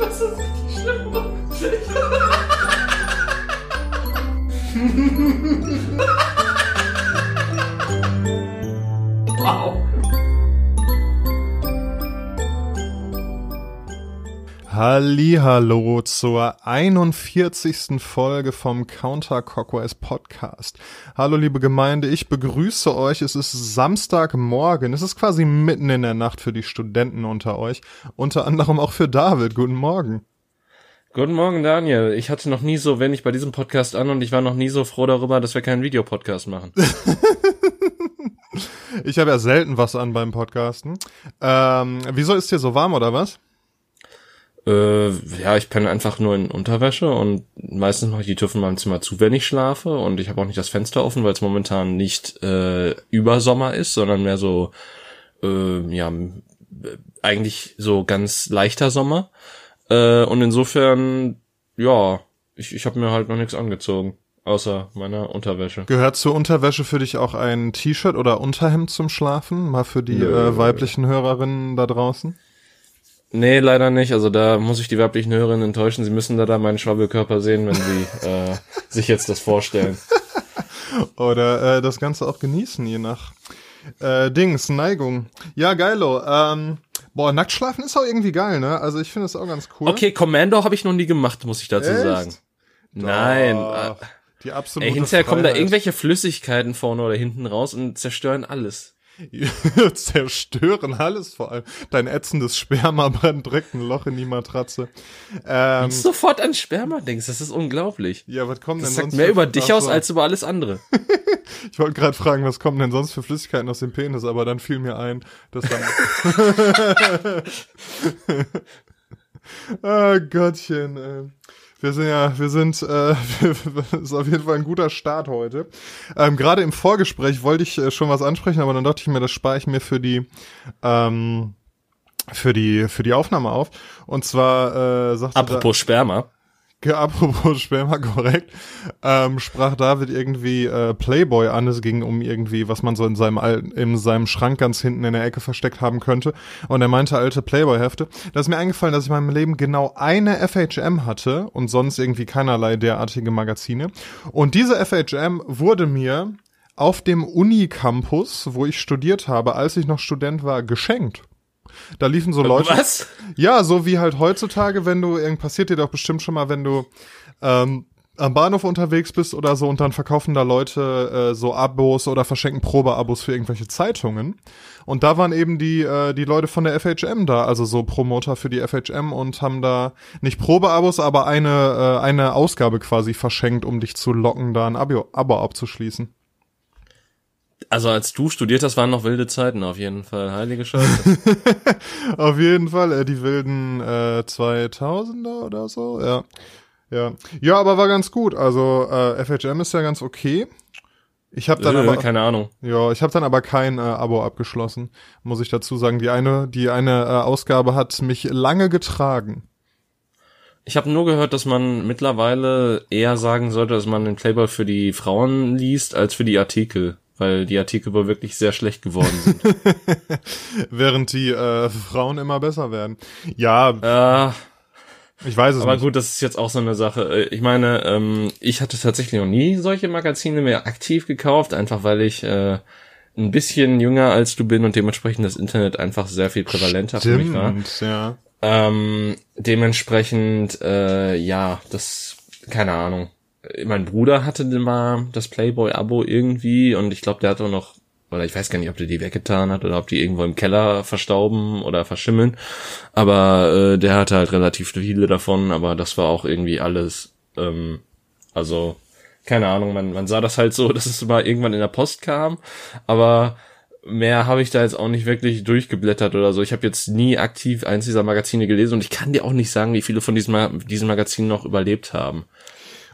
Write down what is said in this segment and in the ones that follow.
Das ist richtig schlimm. Hallo zur 41. Folge vom Counter Cockwise Podcast. Hallo liebe Gemeinde, ich begrüße euch. Es ist Samstagmorgen. Es ist quasi mitten in der Nacht für die Studenten unter euch. Unter anderem auch für David. Guten Morgen. Guten Morgen, Daniel. Ich hatte noch nie so wenn ich bei diesem Podcast an und ich war noch nie so froh darüber, dass wir keinen Videopodcast machen. ich habe ja selten was an beim Podcasten. Ähm, wieso ist dir so warm oder was? Äh, ja, ich penne einfach nur in Unterwäsche und meistens mache ich die Tür von meinem Zimmer zu, wenn ich schlafe und ich habe auch nicht das Fenster offen, weil es momentan nicht äh, Übersommer ist, sondern mehr so äh, ja eigentlich so ganz leichter Sommer. Äh, und insofern ja, ich, ich habe mir halt noch nichts angezogen. Außer meiner Unterwäsche. Gehört zur Unterwäsche für dich auch ein T-Shirt oder Unterhemd zum Schlafen? Mal für die äh, weiblichen Hörerinnen da draußen? Nee, leider nicht. Also da muss ich die weiblichen Hörerinnen enttäuschen. Sie müssen da da meinen Schwabbelkörper sehen, wenn sie äh, sich jetzt das vorstellen. Oder äh, das Ganze auch genießen, je nach äh, Dings, Neigung. Ja, geilo. Ähm, boah, nackt schlafen ist auch irgendwie geil, ne? Also ich finde es auch ganz cool. Okay, Commando habe ich noch nie gemacht, muss ich dazu Echt? sagen. Nein. Doch. Die absolute Ey, hinterher kommen da Freiheit. irgendwelche Flüssigkeiten vorne oder hinten raus und zerstören alles. zerstören alles vor allem. Dein ätzendes Sperma brennt direkt ein Loch in die Matratze. Ähm, Und sofort an Sperma denkst, das ist unglaublich. ja, was kommt Das denn sagt sonst mehr über dich aus so. als über alles andere. Ich wollte gerade fragen, was kommen denn sonst für Flüssigkeiten aus dem Penis, aber dann fiel mir ein, dass dann. ah, Gottchen. Äh. Wir sind ja, wir sind, äh, ist auf jeden Fall ein guter Start heute. Ähm, Gerade im Vorgespräch wollte ich äh, schon was ansprechen, aber dann dachte ich mir, das spare ich mir für die, ähm, für die, für die Aufnahme auf. Und zwar äh, sagte da- Apropos Sperma. Apropos Sperma, korrekt, ähm, sprach David irgendwie äh, Playboy an. Es ging um irgendwie, was man so in seinem, Al in seinem Schrank ganz hinten in der Ecke versteckt haben könnte. Und er meinte alte Playboy-Hefte. Da ist mir eingefallen, dass ich in meinem Leben genau eine FHM hatte und sonst irgendwie keinerlei derartige Magazine. Und diese FHM wurde mir auf dem Unicampus, wo ich studiert habe, als ich noch Student war, geschenkt. Da liefen so Leute. Was? Ja, so wie halt heutzutage, wenn du, irgend passiert dir doch bestimmt schon mal, wenn du ähm, am Bahnhof unterwegs bist oder so und dann verkaufen da Leute äh, so Abos oder verschenken Probeabos für irgendwelche Zeitungen. Und da waren eben die, äh, die Leute von der FHM da, also so Promoter für die FHM und haben da nicht Probeabos, aber eine, äh, eine Ausgabe quasi verschenkt, um dich zu locken, da ein Abo, Abo abzuschließen. Also als du studiert hast, waren noch wilde Zeiten auf jeden Fall. Heilige Scheiße. Auf jeden Fall, äh, die wilden äh, 2000er oder so, ja. Ja, ja, aber war ganz gut. Also äh, FHM ist ja ganz okay. Ich habe dann äh, aber keine Ahnung. ja, ich habe dann aber kein äh, Abo abgeschlossen, muss ich dazu sagen. Die eine, die eine äh, Ausgabe hat mich lange getragen. Ich habe nur gehört, dass man mittlerweile eher sagen sollte, dass man den Playboy für die Frauen liest, als für die Artikel. Weil die Artikel wohl wirklich sehr schlecht geworden sind. Während die äh, Frauen immer besser werden. Ja, äh, ich weiß es aber nicht. gut, das ist jetzt auch so eine Sache. Äh, Ich meine, ähm, ich hatte tatsächlich noch nie solche Magazine mehr aktiv gekauft, einfach weil ich äh, ein bisschen jünger als du bin und dementsprechend das Internet einfach sehr viel prävalenter für mich war. Stimmt, ja. Ähm, dementsprechend, äh, ja, das, keine Ahnung. Mein Bruder hatte mal das Playboy-Abo irgendwie und ich glaube, der hat auch noch, oder ich weiß gar nicht, ob der die weggetan hat oder ob die irgendwo im Keller verstauben oder verschimmeln. Aber äh, der hatte halt relativ viele davon, aber das war auch irgendwie alles, ähm, also, keine Ahnung, man, man sah das halt so, dass es mal irgendwann in der Post kam, aber mehr habe ich da jetzt auch nicht wirklich durchgeblättert oder so. Ich habe jetzt nie aktiv eins dieser Magazine gelesen und ich kann dir auch nicht sagen, wie viele von diesen, Ma diesen Magazinen noch überlebt haben.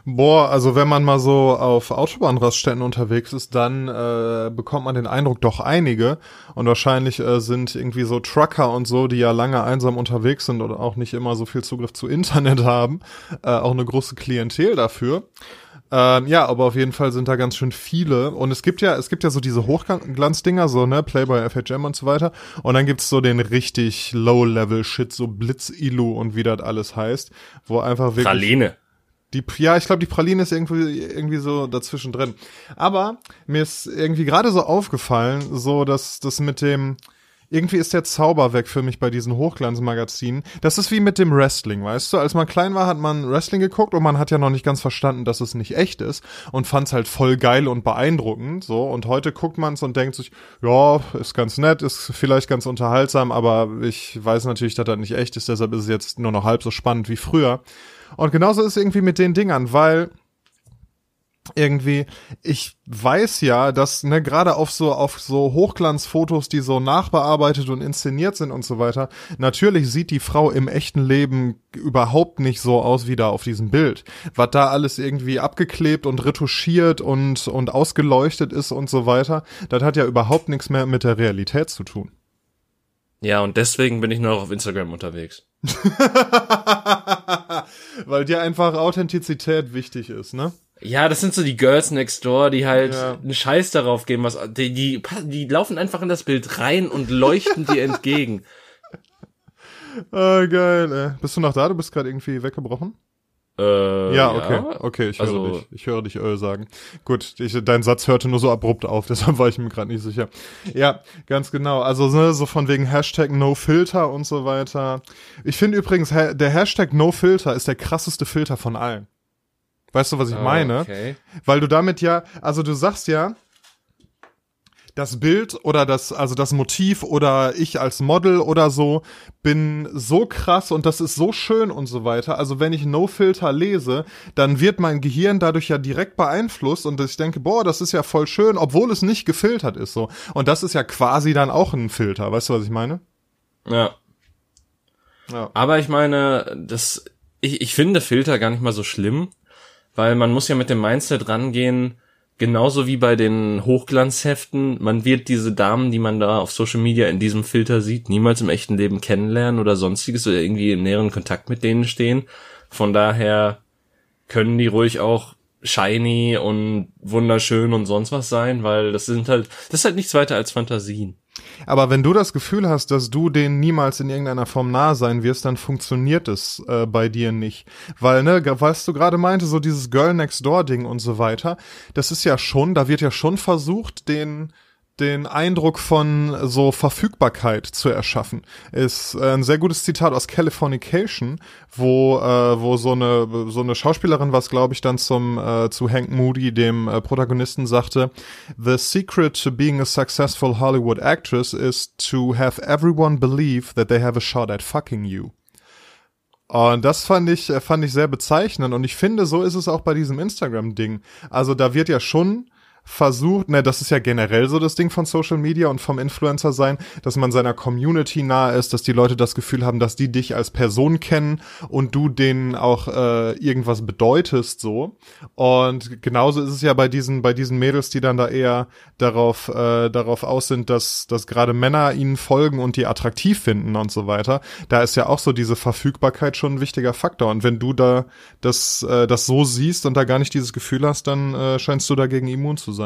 Boah, also wenn man mal so auf Autobahnraststätten unterwegs ist, dann äh, bekommt man den Eindruck, doch einige. Und wahrscheinlich äh, sind irgendwie so Trucker und so, die ja lange einsam unterwegs sind oder auch nicht immer so viel Zugriff zu Internet haben, äh, auch eine große Klientel dafür. Ähm, ja, aber auf jeden Fall sind da ganz schön viele. Und es gibt ja, es gibt ja so diese Hochglanzdinger, so, ne, Playboy, FHM und so weiter. Und dann gibt's so den richtig Low-Level-Shit, so Blitz-Ilu und wie das alles heißt, wo einfach wirklich. Praline. Die, ja, ich glaube, die Praline ist irgendwie, irgendwie so dazwischen drin. Aber mir ist irgendwie gerade so aufgefallen, so dass das mit dem, irgendwie ist der Zauber weg für mich bei diesen Hochglanzmagazinen. Das ist wie mit dem Wrestling, weißt du? Als man klein war, hat man Wrestling geguckt und man hat ja noch nicht ganz verstanden, dass es nicht echt ist und fand es halt voll geil und beeindruckend, so. Und heute guckt man es und denkt sich, ja, ist ganz nett, ist vielleicht ganz unterhaltsam, aber ich weiß natürlich, dass das nicht echt ist, deshalb ist es jetzt nur noch halb so spannend wie früher. Und genauso ist es irgendwie mit den Dingern, weil irgendwie, ich weiß ja, dass ne, gerade auf so auf so Hochglanzfotos, die so nachbearbeitet und inszeniert sind und so weiter, natürlich sieht die Frau im echten Leben überhaupt nicht so aus wie da auf diesem Bild. Was da alles irgendwie abgeklebt und retuschiert und und ausgeleuchtet ist und so weiter, das hat ja überhaupt nichts mehr mit der Realität zu tun. Ja, und deswegen bin ich nur noch auf Instagram unterwegs. Weil dir einfach Authentizität wichtig ist, ne? Ja, das sind so die Girls Next Door, die halt ja. einen Scheiß darauf geben, was die, die die laufen einfach in das Bild rein und leuchten dir entgegen. Ah, geil, ey. Bist du noch da? Du bist gerade irgendwie weggebrochen? Äh, ja, okay, ja. okay, ich höre also, dich, ich höre dich äh, sagen. Gut, ich, dein Satz hörte nur so abrupt auf, deshalb war ich mir gerade nicht sicher. Ja, ganz genau. Also ne, so von wegen Hashtag NoFilter und so weiter. Ich finde übrigens, der Hashtag NoFilter ist der krasseste Filter von allen. Weißt du, was ich meine? Okay. Weil du damit ja, also du sagst ja, das Bild oder das, also das Motiv oder ich als Model oder so bin so krass und das ist so schön und so weiter. Also wenn ich No Filter lese, dann wird mein Gehirn dadurch ja direkt beeinflusst und ich denke, boah, das ist ja voll schön, obwohl es nicht gefiltert ist so. Und das ist ja quasi dann auch ein Filter. Weißt du, was ich meine? Ja. ja. Aber ich meine, das, ich, ich finde Filter gar nicht mal so schlimm, weil man muss ja mit dem Mindset rangehen, genauso wie bei den Hochglanzheften, man wird diese Damen, die man da auf Social Media in diesem Filter sieht, niemals im echten Leben kennenlernen oder sonstiges oder irgendwie im näheren Kontakt mit denen stehen. Von daher können die ruhig auch shiny und wunderschön und sonst was sein, weil das sind halt, das ist halt nichts weiter als Fantasien. Aber wenn du das Gefühl hast, dass du denen niemals in irgendeiner Form nahe sein wirst, dann funktioniert es äh, bei dir nicht. Weil, ne, was du gerade meinte, so dieses Girl Next Door Ding und so weiter, das ist ja schon, da wird ja schon versucht, den den Eindruck von so Verfügbarkeit zu erschaffen. Ist äh, ein sehr gutes Zitat aus Californication, wo äh, wo so eine so eine Schauspielerin was glaube ich dann zum äh, zu Hank Moody dem äh, Protagonisten sagte, the secret to being a successful Hollywood actress is to have everyone believe that they have a shot at fucking you. Und das fand ich, äh, fand ich sehr bezeichnend. Und ich finde, so ist es auch bei diesem Instagram-Ding. Also da wird ja schon versucht, ne, das ist ja generell so das Ding von Social Media und vom Influencer sein, dass man seiner Community nahe ist, dass die Leute das Gefühl haben, dass die dich als Person kennen und du denen auch äh, irgendwas bedeutest so. Und genauso ist es ja bei diesen bei diesen Mädels, die dann da eher darauf äh, darauf aus sind, dass dass gerade Männer ihnen folgen und die attraktiv finden und so weiter. Da ist ja auch so diese Verfügbarkeit schon ein wichtiger Faktor und wenn du da das äh, das so siehst und da gar nicht dieses Gefühl hast, dann äh, scheinst du dagegen immun zu sein.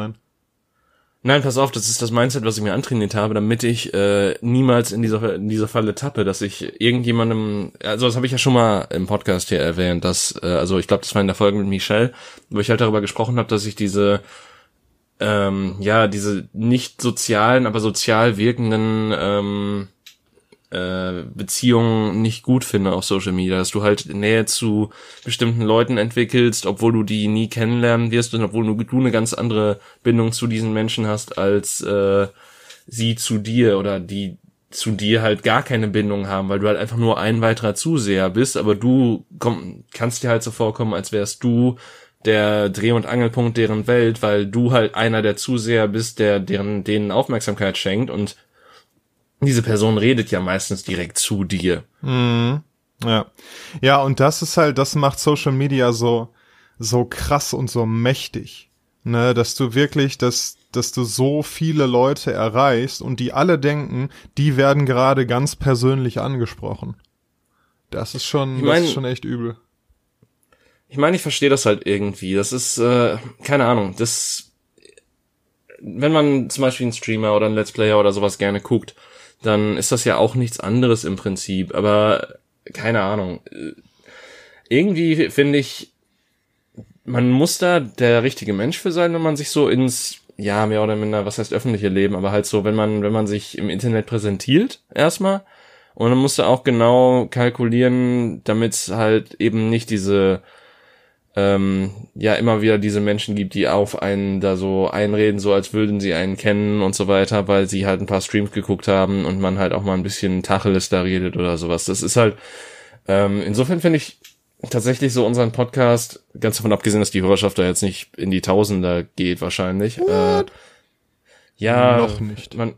Nein, pass auf, das ist das Mindset, was ich mir antrainiert habe, damit ich äh, niemals in dieser in dieser Falle tappe, dass ich irgendjemandem, also das habe ich ja schon mal im Podcast hier erwähnt, dass äh, also ich glaube, das war in der Folge mit Michelle, wo ich halt darüber gesprochen habe, dass ich diese ähm, ja diese nicht sozialen, aber sozial wirkenden ähm, äh, Beziehungen nicht gut finde auf Social Media, dass du halt Nähe zu bestimmten Leuten entwickelst, obwohl du die nie kennenlernen wirst und obwohl du, du eine ganz andere Bindung zu diesen Menschen hast als äh, sie zu dir oder die zu dir halt gar keine Bindung haben, weil du halt einfach nur ein weiterer Zuseher bist, aber du komm, kannst dir halt so vorkommen, als wärst du der Dreh- und Angelpunkt deren Welt, weil du halt einer der Zuseher bist, der deren denen Aufmerksamkeit schenkt und diese Person redet ja meistens direkt zu dir. Mhm. Ja. Ja, und das ist halt, das macht Social Media so, so krass und so mächtig. Ne, dass du wirklich, dass, dass du so viele Leute erreichst und die alle denken, die werden gerade ganz persönlich angesprochen. Das ist schon, ich mein, das ist schon echt übel. ich meine, ich verstehe das halt irgendwie. Das ist, äh, keine Ahnung, das, wenn man zum Beispiel einen Streamer oder einen Let's Player oder sowas gerne guckt, dann ist das ja auch nichts anderes im Prinzip. Aber keine Ahnung. Irgendwie finde ich, man muss da der richtige Mensch für sein, wenn man sich so ins, ja, mehr oder minder, was heißt öffentliche Leben, aber halt so, wenn man, wenn man sich im Internet präsentiert, erstmal. Und dann musst du auch genau kalkulieren, damit es halt eben nicht diese, ähm, ja, immer wieder diese Menschen gibt, die auf einen da so einreden, so als würden sie einen kennen und so weiter, weil sie halt ein paar Streams geguckt haben und man halt auch mal ein bisschen Tacheles da redet oder sowas. Das ist halt, ähm, insofern finde ich tatsächlich so unseren Podcast, ganz davon abgesehen, dass die Hörerschaft da jetzt nicht in die Tausender geht wahrscheinlich. Äh, ja, Noch nicht. Man,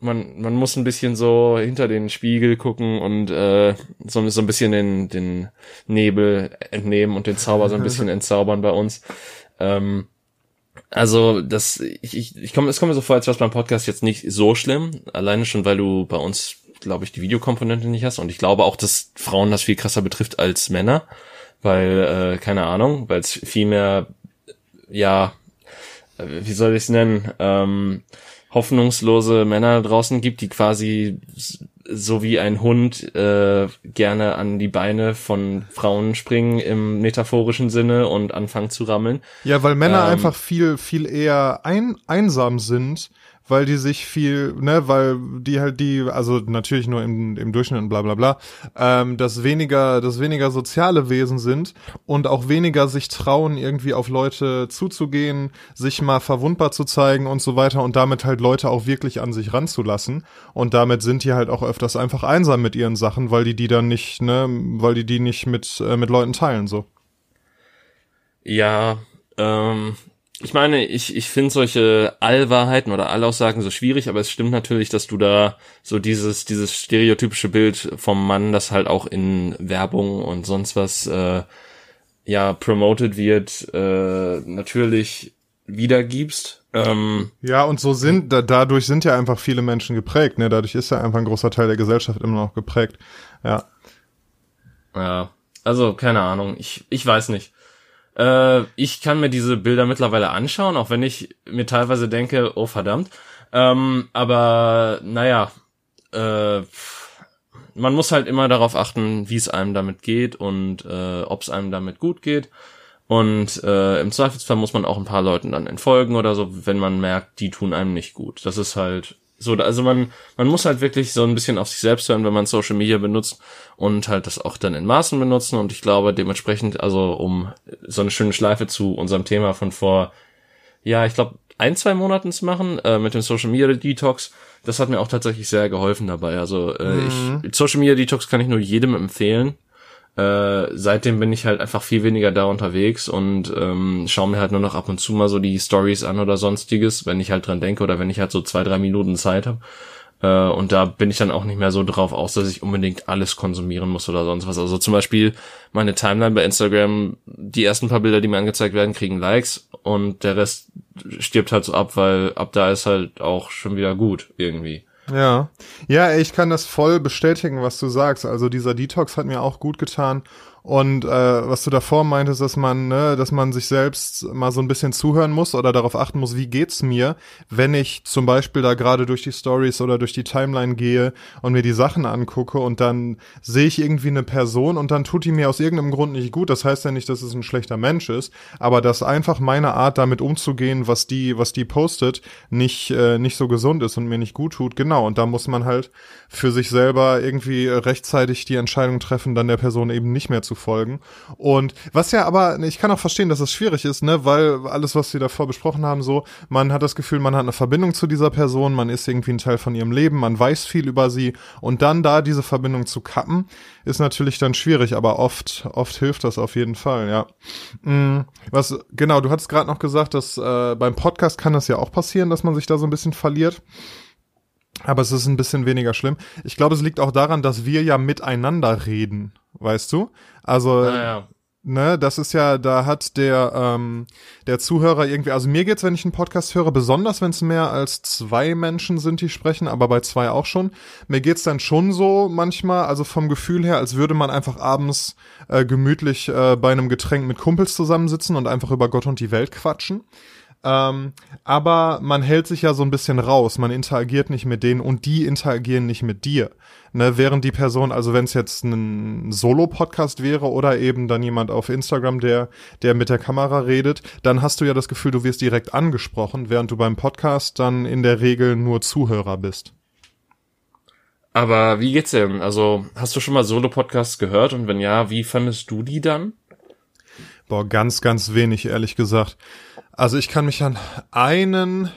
man, man muss ein bisschen so hinter den Spiegel gucken und äh, so, so ein bisschen den, den Nebel entnehmen und den Zauber so ein bisschen entzaubern bei uns. Ähm, also das, ich, ich, ich komme, es kommt mir so vor, als wäre es beim Podcast jetzt nicht so schlimm, alleine schon, weil du bei uns, glaube ich, die Videokomponente nicht hast. Und ich glaube auch, dass Frauen das viel krasser betrifft als Männer, weil, äh, keine Ahnung, weil es viel mehr, ja, äh, wie soll ich es nennen, ähm, hoffnungslose Männer draußen gibt, die quasi so wie ein Hund äh, gerne an die Beine von Frauen springen im metaphorischen Sinne und anfangen zu rammeln. Ja, weil Männer Ähm, einfach viel, viel eher ein, einsam sind, weil die sich viel, ne, weil die halt die, also natürlich nur im, im Durchschnitt und bla bla bla, ähm, das weniger, das weniger soziale Wesen sind und auch weniger sich trauen, irgendwie auf Leute zuzugehen, sich mal verwundbar zu zeigen und so weiter und damit halt Leute auch wirklich an sich ranzulassen. Und damit sind die halt auch öfters einfach einsam mit ihren Sachen, weil die die dann nicht, ne, weil die die nicht mit, äh, mit Leuten teilen, so. Ja, ähm, ich meine, ich, ich finde solche Allwahrheiten oder Allaussagen so schwierig, aber es stimmt natürlich, dass du da so dieses, dieses stereotypische Bild vom Mann, das halt auch in Werbung und sonst was äh, ja promoted wird, äh, natürlich wiedergibst. Ähm, Ja, und so sind, da, dadurch sind ja einfach viele Menschen geprägt, ne? Dadurch ist ja einfach ein großer Teil der Gesellschaft immer noch geprägt. Ja. Ja, also keine Ahnung, ich, ich weiß nicht. Äh, ich kann mir diese Bilder mittlerweile anschauen, auch wenn ich mir teilweise denke, oh verdammt. Ähm, aber naja, äh, man muss halt immer darauf achten, wie es einem damit geht und äh, ob es einem damit gut geht. Und äh, im Zweifelsfall muss man auch ein paar Leuten dann entfolgen oder so, wenn man merkt, die tun einem nicht gut. Das ist halt so, also man, man muss halt wirklich so ein bisschen auf sich selbst hören, wenn man Social Media benutzt und halt das auch dann in Maßen benutzen. Und ich glaube dementsprechend, also um so eine schöne Schleife zu unserem Thema von vor, ja, ich glaube, ein, zwei Monaten zu machen, äh, mit dem Social Media Detox, das hat mir auch tatsächlich sehr geholfen dabei. Also äh, ich, Social Media Detox kann ich nur jedem empfehlen. Äh, seitdem bin ich halt einfach viel weniger da unterwegs und ähm, schaue mir halt nur noch ab und zu mal so die Stories an oder sonstiges, wenn ich halt dran denke oder wenn ich halt so zwei, drei Minuten Zeit habe. Äh, und da bin ich dann auch nicht mehr so drauf aus, dass ich unbedingt alles konsumieren muss oder sonst was. Also zum Beispiel meine Timeline bei Instagram, die ersten paar Bilder, die mir angezeigt werden, kriegen Likes und der Rest stirbt halt so ab, weil ab da ist halt auch schon wieder gut irgendwie. Ja. Ja, ich kann das voll bestätigen, was du sagst. Also dieser Detox hat mir auch gut getan. Und äh, was du davor meintest, dass man, ne, dass man sich selbst mal so ein bisschen zuhören muss oder darauf achten muss, wie geht's mir, wenn ich zum Beispiel da gerade durch die Stories oder durch die Timeline gehe und mir die Sachen angucke und dann sehe ich irgendwie eine Person und dann tut die mir aus irgendeinem Grund nicht gut. Das heißt ja nicht, dass es ein schlechter Mensch ist, aber dass einfach meine Art damit umzugehen, was die, was die postet, nicht äh, nicht so gesund ist und mir nicht gut tut. Genau. Und da muss man halt für sich selber irgendwie rechtzeitig die Entscheidung treffen, dann der Person eben nicht mehr zu folgen. Und was ja aber, ich kann auch verstehen, dass es schwierig ist, ne, weil alles, was wir davor besprochen haben, so, man hat das Gefühl, man hat eine Verbindung zu dieser Person, man ist irgendwie ein Teil von ihrem Leben, man weiß viel über sie und dann da diese Verbindung zu kappen, ist natürlich dann schwierig, aber oft, oft hilft das auf jeden Fall, ja. Mm, Was, genau, du hattest gerade noch gesagt, dass äh, beim Podcast kann das ja auch passieren, dass man sich da so ein bisschen verliert. Aber es ist ein bisschen weniger schlimm. Ich glaube, es liegt auch daran, dass wir ja miteinander reden, weißt du? Also Naja. ne, das ist ja, da hat der, ähm, der Zuhörer irgendwie, also mir geht's, wenn ich einen Podcast höre, besonders wenn es mehr als zwei Menschen sind, die sprechen, aber bei zwei auch schon. Mir geht's dann schon so manchmal, also vom Gefühl her, als würde man einfach abends äh, gemütlich äh, bei einem Getränk mit Kumpels zusammensitzen und einfach über Gott und die Welt quatschen. Ähm, aber man hält sich ja so ein bisschen raus, man interagiert nicht mit denen und die interagieren nicht mit dir. Ne, während die Person, also wenn es jetzt ein Solo-Podcast wäre oder eben dann jemand auf Instagram, der, der mit der Kamera redet, dann hast du ja das Gefühl, du wirst direkt angesprochen, während du beim Podcast dann in der Regel nur Zuhörer bist. Aber wie geht's denn? Also, hast du schon mal Solo-Podcasts gehört? Und wenn ja, wie fandest du die dann? Boah, ganz, ganz wenig, ehrlich gesagt. Also ich kann mich an einen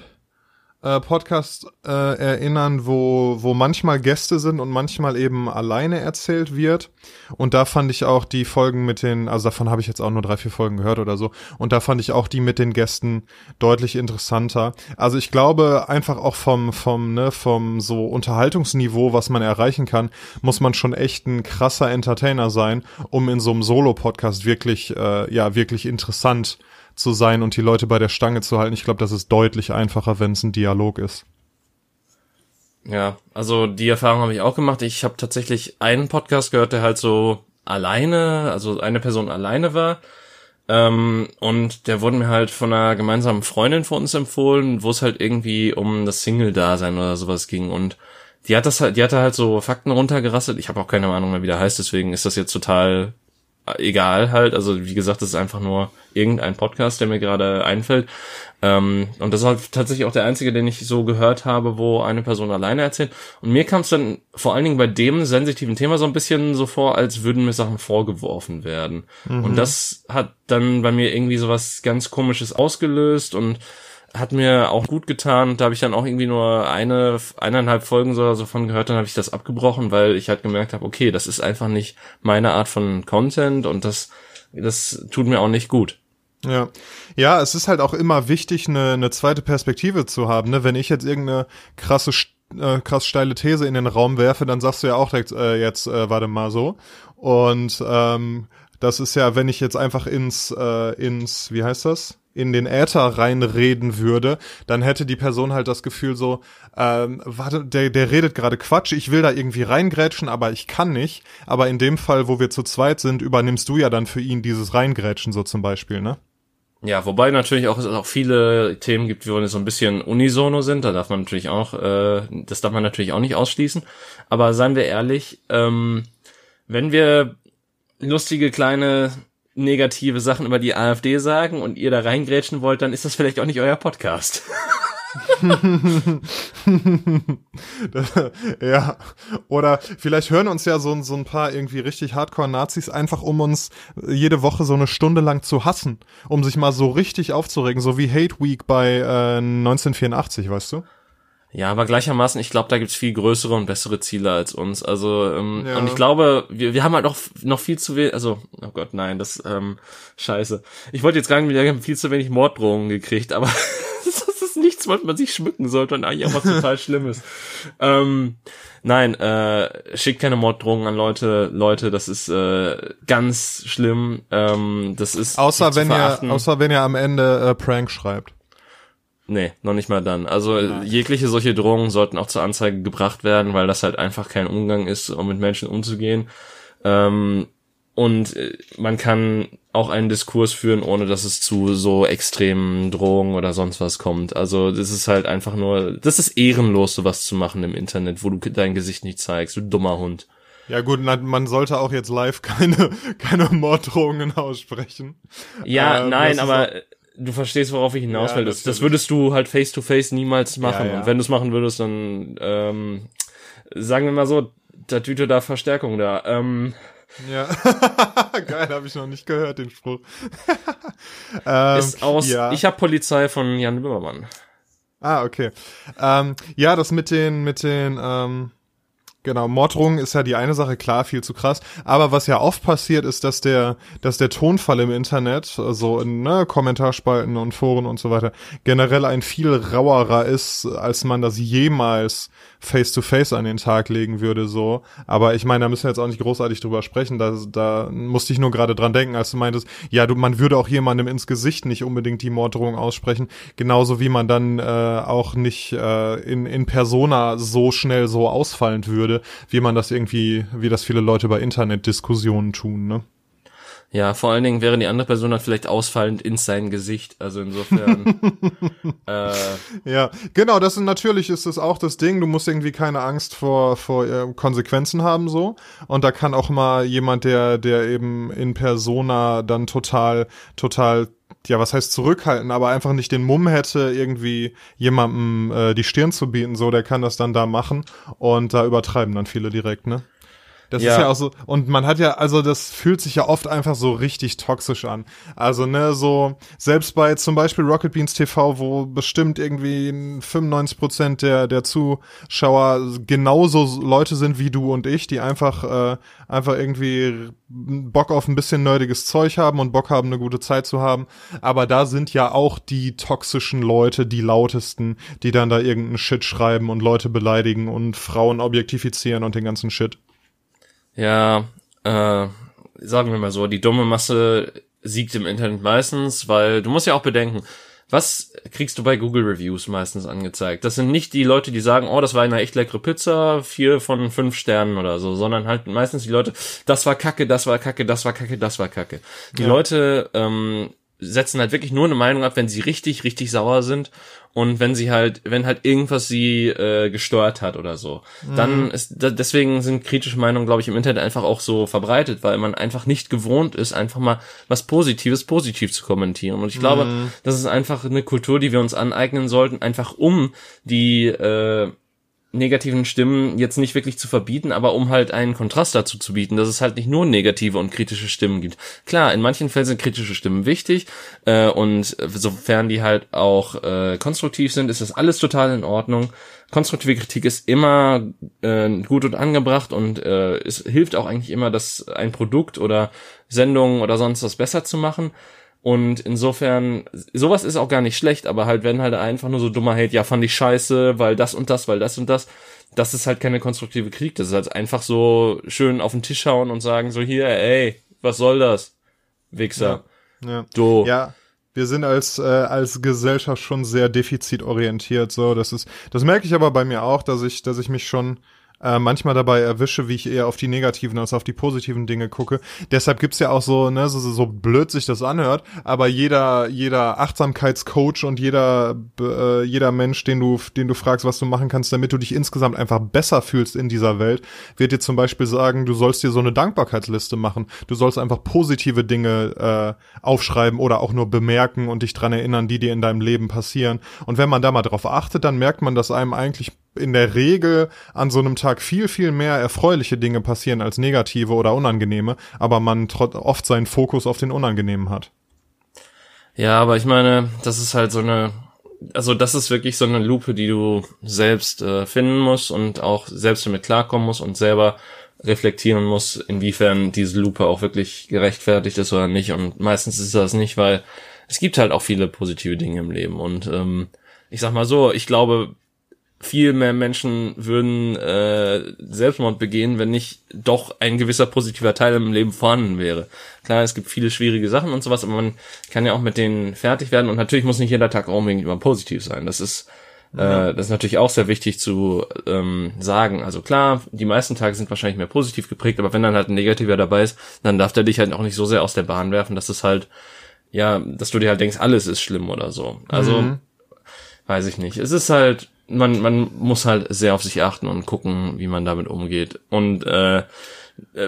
äh, Podcast äh, erinnern, wo, wo manchmal Gäste sind und manchmal eben alleine erzählt wird. Und da fand ich auch die Folgen mit den, also davon habe ich jetzt auch nur drei, vier Folgen gehört oder so. Und da fand ich auch die mit den Gästen deutlich interessanter. Also ich glaube einfach auch vom, vom, ne, vom so Unterhaltungsniveau, was man erreichen kann, muss man schon echt ein krasser Entertainer sein, um in so einem Solo-Podcast wirklich, äh, ja, wirklich interessant zu sein und die Leute bei der Stange zu halten. Ich glaube, das ist deutlich einfacher, wenn es ein Dialog ist. Ja, also die Erfahrung habe ich auch gemacht. Ich habe tatsächlich einen Podcast gehört, der halt so alleine, also eine Person alleine war. Ähm, und der wurde mir halt von einer gemeinsamen Freundin von uns empfohlen, wo es halt irgendwie um das Single-Dasein oder sowas ging. Und die hat das halt, die hatte halt so Fakten runtergerasselt. Ich habe auch keine Ahnung mehr, wie der heißt, deswegen ist das jetzt total egal halt. Also wie gesagt, das ist einfach nur irgendein Podcast, der mir gerade einfällt. Ähm, und das ist halt tatsächlich auch der einzige, den ich so gehört habe, wo eine Person alleine erzählt. Und mir kam es dann vor allen Dingen bei dem sensitiven Thema so ein bisschen so vor, als würden mir Sachen vorgeworfen werden. Mhm. Und das hat dann bei mir irgendwie so was ganz Komisches ausgelöst und hat mir auch gut getan. Da habe ich dann auch irgendwie nur eine, eineinhalb Folgen so, so von gehört, dann habe ich das abgebrochen, weil ich halt gemerkt habe, okay, das ist einfach nicht meine Art von Content und das, das tut mir auch nicht gut. Ja, ja, es ist halt auch immer wichtig, eine, eine zweite Perspektive zu haben. Ne? Wenn ich jetzt irgendeine krasse, äh, krass steile These in den Raum werfe, dann sagst du ja auch direkt, äh, jetzt äh, warte mal so. Und ähm, das ist ja, wenn ich jetzt einfach ins, äh, ins, wie heißt das? In den Äther reinreden würde, dann hätte die Person halt das Gefühl so, ähm, warte, der, der redet gerade Quatsch, ich will da irgendwie reingrätschen, aber ich kann nicht. Aber in dem Fall, wo wir zu zweit sind, übernimmst du ja dann für ihn dieses Reingrätschen so zum Beispiel, ne? Ja, wobei natürlich auch es auch viele Themen gibt, wo so ein bisschen unisono sind. Da darf man natürlich auch, äh, das darf man natürlich auch nicht ausschließen. Aber seien wir ehrlich, ähm, wenn wir lustige kleine negative Sachen über die AfD sagen und ihr da reingrätschen wollt, dann ist das vielleicht auch nicht euer Podcast. ja, oder vielleicht hören uns ja so, so ein paar irgendwie richtig Hardcore-Nazis einfach, um uns jede Woche so eine Stunde lang zu hassen, um sich mal so richtig aufzuregen, so wie Hate Week bei äh, 1984, weißt du? Ja, aber gleichermaßen, ich glaube, da gibt's viel größere und bessere Ziele als uns. Also, ähm, ja. und ich glaube, wir, wir haben halt noch, noch viel zu wenig, also, oh Gott, nein, das, ähm, scheiße. Ich wollte jetzt sagen, wir haben viel zu wenig Morddrohungen gekriegt, aber das ist nichts, was man sich schmücken sollte und eigentlich auch was total Schlimmes. Ähm, nein, äh, schickt keine Morddrohungen an Leute, Leute, das ist äh, ganz schlimm. Ähm, das ist außer wenn ihr, außer wenn ihr am Ende äh, Prank schreibt. Nee, noch nicht mal dann. Also Nein. jegliche solche Drohungen sollten auch zur Anzeige gebracht werden, weil das halt einfach kein Umgang ist, um mit Menschen umzugehen. Ähm, und äh, man kann auch einen Diskurs führen, ohne dass es zu so extremen Drohungen oder sonst was kommt. Also das ist halt einfach nur, das ist ehrenlos, sowas zu machen im Internet, wo du dein Gesicht nicht zeigst, du dummer Hund. Ja gut, man sollte auch jetzt live keine, keine Morddrohungen aussprechen. Ja, ähm, nein, aber du verstehst, worauf ich hinaus will. das, das würdest du halt face to face niemals machen. Ja, ja. Und wenn du es machen würdest, dann ähm, sagen wir mal so, da Tüte da Verstärkung da. Ähm, ja, geil, habe ich noch nicht gehört, den Spruch. ähm, ist aus, ja. ich habe Polizei von Jan Böhmermann. Ah, okay. Ähm, ja, das mit den, mit den, ähm, Genau, Morddrohung ist ja die eine Sache, klar, viel zu krass. Aber was ja oft passiert, ist, dass der, dass der Tonfall im Internet, also in ne, Kommentarspalten und Foren und so weiter, generell ein viel rauerer ist, als man das jemals face to face an den Tag legen würde, so. Aber ich meine, da müssen wir jetzt auch nicht großartig drüber sprechen. Da, da musste ich nur gerade dran denken, als du meintest, ja, du, man würde auch jemandem ins Gesicht nicht unbedingt die Morddrohung aussprechen. Genauso wie man dann äh, auch nicht äh, in, in Persona so schnell so ausfallend würde, wie man das irgendwie, wie das viele Leute bei Internetdiskussionen tun, ne? Ja, vor allen Dingen wäre die andere Person dann vielleicht ausfallend in sein Gesicht. Also insofern. äh, ja, genau, das ist natürlich ist das auch das Ding. Du musst irgendwie keine Angst vor vor äh, Konsequenzen haben so. Und da kann auch mal jemand, der der eben in Persona dann total total ja, was heißt zurückhalten, aber einfach nicht den Mumm hätte, irgendwie jemandem äh, die Stirn zu bieten, so, der kann das dann da machen und da übertreiben dann viele direkt, ne? Das ja. ist ja auch so, und man hat ja, also das fühlt sich ja oft einfach so richtig toxisch an. Also, ne, so, selbst bei zum Beispiel Rocket Beans TV, wo bestimmt irgendwie 95 Prozent der, der Zuschauer genauso Leute sind wie du und ich, die einfach, äh, einfach irgendwie Bock auf ein bisschen nerdiges Zeug haben und Bock haben, eine gute Zeit zu haben. Aber da sind ja auch die toxischen Leute, die lautesten, die dann da irgendeinen Shit schreiben und Leute beleidigen und Frauen objektifizieren und den ganzen Shit. Ja, äh, sagen wir mal so, die dumme Masse siegt im Internet meistens, weil du musst ja auch bedenken, was kriegst du bei Google Reviews meistens angezeigt? Das sind nicht die Leute, die sagen, oh, das war eine echt leckere Pizza, vier von fünf Sternen oder so, sondern halt meistens die Leute, das war kacke, das war kacke, das war kacke, das war kacke. Die ja. Leute ähm, setzen halt wirklich nur eine Meinung ab, wenn sie richtig, richtig sauer sind und wenn sie halt, wenn halt irgendwas sie äh, gestört hat oder so. Mhm. Dann ist deswegen sind kritische Meinungen, glaube ich, im Internet einfach auch so verbreitet, weil man einfach nicht gewohnt ist, einfach mal was Positives positiv zu kommentieren. Und ich glaube, mhm. das ist einfach eine Kultur, die wir uns aneignen sollten, einfach um die äh, negativen Stimmen jetzt nicht wirklich zu verbieten, aber um halt einen Kontrast dazu zu bieten, dass es halt nicht nur negative und kritische Stimmen gibt. Klar, in manchen Fällen sind kritische Stimmen wichtig äh, und sofern die halt auch äh, konstruktiv sind, ist das alles total in Ordnung. Konstruktive Kritik ist immer äh, gut und angebracht und äh, es hilft auch eigentlich immer, dass ein Produkt oder Sendung oder sonst was besser zu machen. Und insofern, sowas ist auch gar nicht schlecht, aber halt, wenn halt einfach nur so dummer Hate, ja, fand ich scheiße, weil das und das, weil das und das, das ist halt keine konstruktive Kritik. Das ist halt einfach so schön auf den Tisch hauen und sagen so, hier, ey, was soll das? Wichser. Ja. ja. Du. Ja. Wir sind als äh, als Gesellschaft schon sehr defizitorientiert, so das ist das merke ich aber bei mir auch, dass ich dass ich mich schon äh, manchmal dabei erwische, wie ich eher auf die negativen als auf die positiven Dinge gucke. Deshalb gibt's ja auch so, ne, so, so blöd sich das anhört, aber jeder, jeder Achtsamkeitscoach und jeder, äh, jeder Mensch, den du, den du fragst, was du machen kannst, damit du dich insgesamt einfach besser fühlst in dieser Welt, wird dir zum Beispiel sagen, du sollst dir so eine Dankbarkeitsliste machen. Du sollst einfach positive Dinge äh, aufschreiben oder auch nur bemerken und dich dran erinnern, die dir in deinem Leben passieren. Und wenn man da mal drauf achtet, dann merkt man, dass einem eigentlich in der Regel an so einem Tag viel, viel mehr erfreuliche Dinge passieren als negative oder unangenehme, aber man oft seinen Fokus auf den Unangenehmen hat. Ja, aber ich meine, das ist halt so eine, also das ist wirklich so eine Lupe, die du selbst äh, finden musst und auch selbst damit klarkommen musst und selber reflektieren musst, inwiefern diese Lupe auch wirklich gerechtfertigt ist oder nicht. Und meistens ist das nicht, weil es gibt halt auch viele positive Dinge im Leben. Und ähm, ich sag mal so, ich glaube, viel mehr Menschen würden äh, Selbstmord begehen, wenn nicht doch ein gewisser positiver Teil im Leben vorhanden wäre. Klar, es gibt viele schwierige Sachen und sowas, aber man kann ja auch mit denen fertig werden und natürlich muss nicht jeder Tag unbedingt immer positiv sein. Das ist äh, das ist natürlich auch sehr wichtig zu ähm, sagen. Also klar, die meisten Tage sind wahrscheinlich mehr positiv geprägt, aber wenn dann halt ein Negativer dabei ist, dann darf der dich halt auch nicht so sehr aus der Bahn werfen, dass es halt ja, dass du dir halt denkst, alles ist schlimm oder so. Also mhm. weiß ich nicht. Es ist halt man, man muss halt sehr auf sich achten und gucken, wie man damit umgeht. Und äh, äh,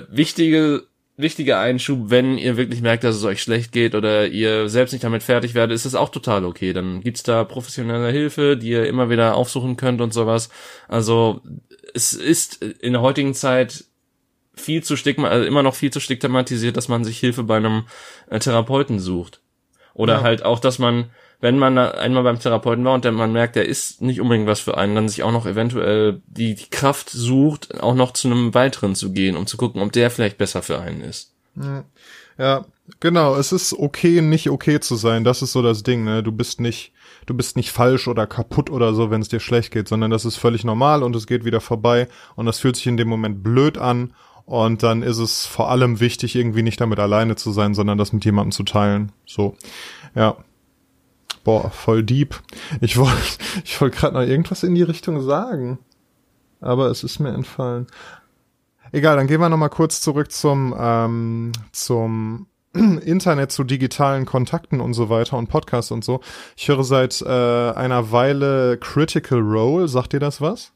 wichtige wichtiger Einschub, wenn ihr wirklich merkt, dass es euch schlecht geht oder ihr selbst nicht damit fertig werdet, ist es auch total okay. Dann gibt's da professionelle Hilfe, die ihr immer wieder aufsuchen könnt und sowas. Also es ist in der heutigen Zeit viel zu stigma, also immer noch viel zu stigmatisiert, dass man sich Hilfe bei einem äh, Therapeuten sucht. Oder ja. halt auch, dass man wenn man einmal beim Therapeuten war und man merkt, der ist nicht unbedingt was für einen, dann sich auch noch eventuell die, die Kraft sucht, auch noch zu einem weiteren zu gehen, um zu gucken, ob der vielleicht besser für einen ist. Ja, genau. Es ist okay, nicht okay zu sein. Das ist so das Ding. Ne? Du bist nicht, du bist nicht falsch oder kaputt oder so, wenn es dir schlecht geht, sondern das ist völlig normal und es geht wieder vorbei und das fühlt sich in dem Moment blöd an und dann ist es vor allem wichtig, irgendwie nicht damit alleine zu sein, sondern das mit jemandem zu teilen. So, ja. Boah, voll deep. Ich wollte, ich wollte gerade noch irgendwas in die Richtung sagen, aber es ist mir entfallen. Egal, dann gehen wir noch mal kurz zurück zum ähm, zum Internet zu digitalen Kontakten und so weiter und Podcasts und so. Ich höre seit äh, einer Weile Critical Role. Sagt dir das was?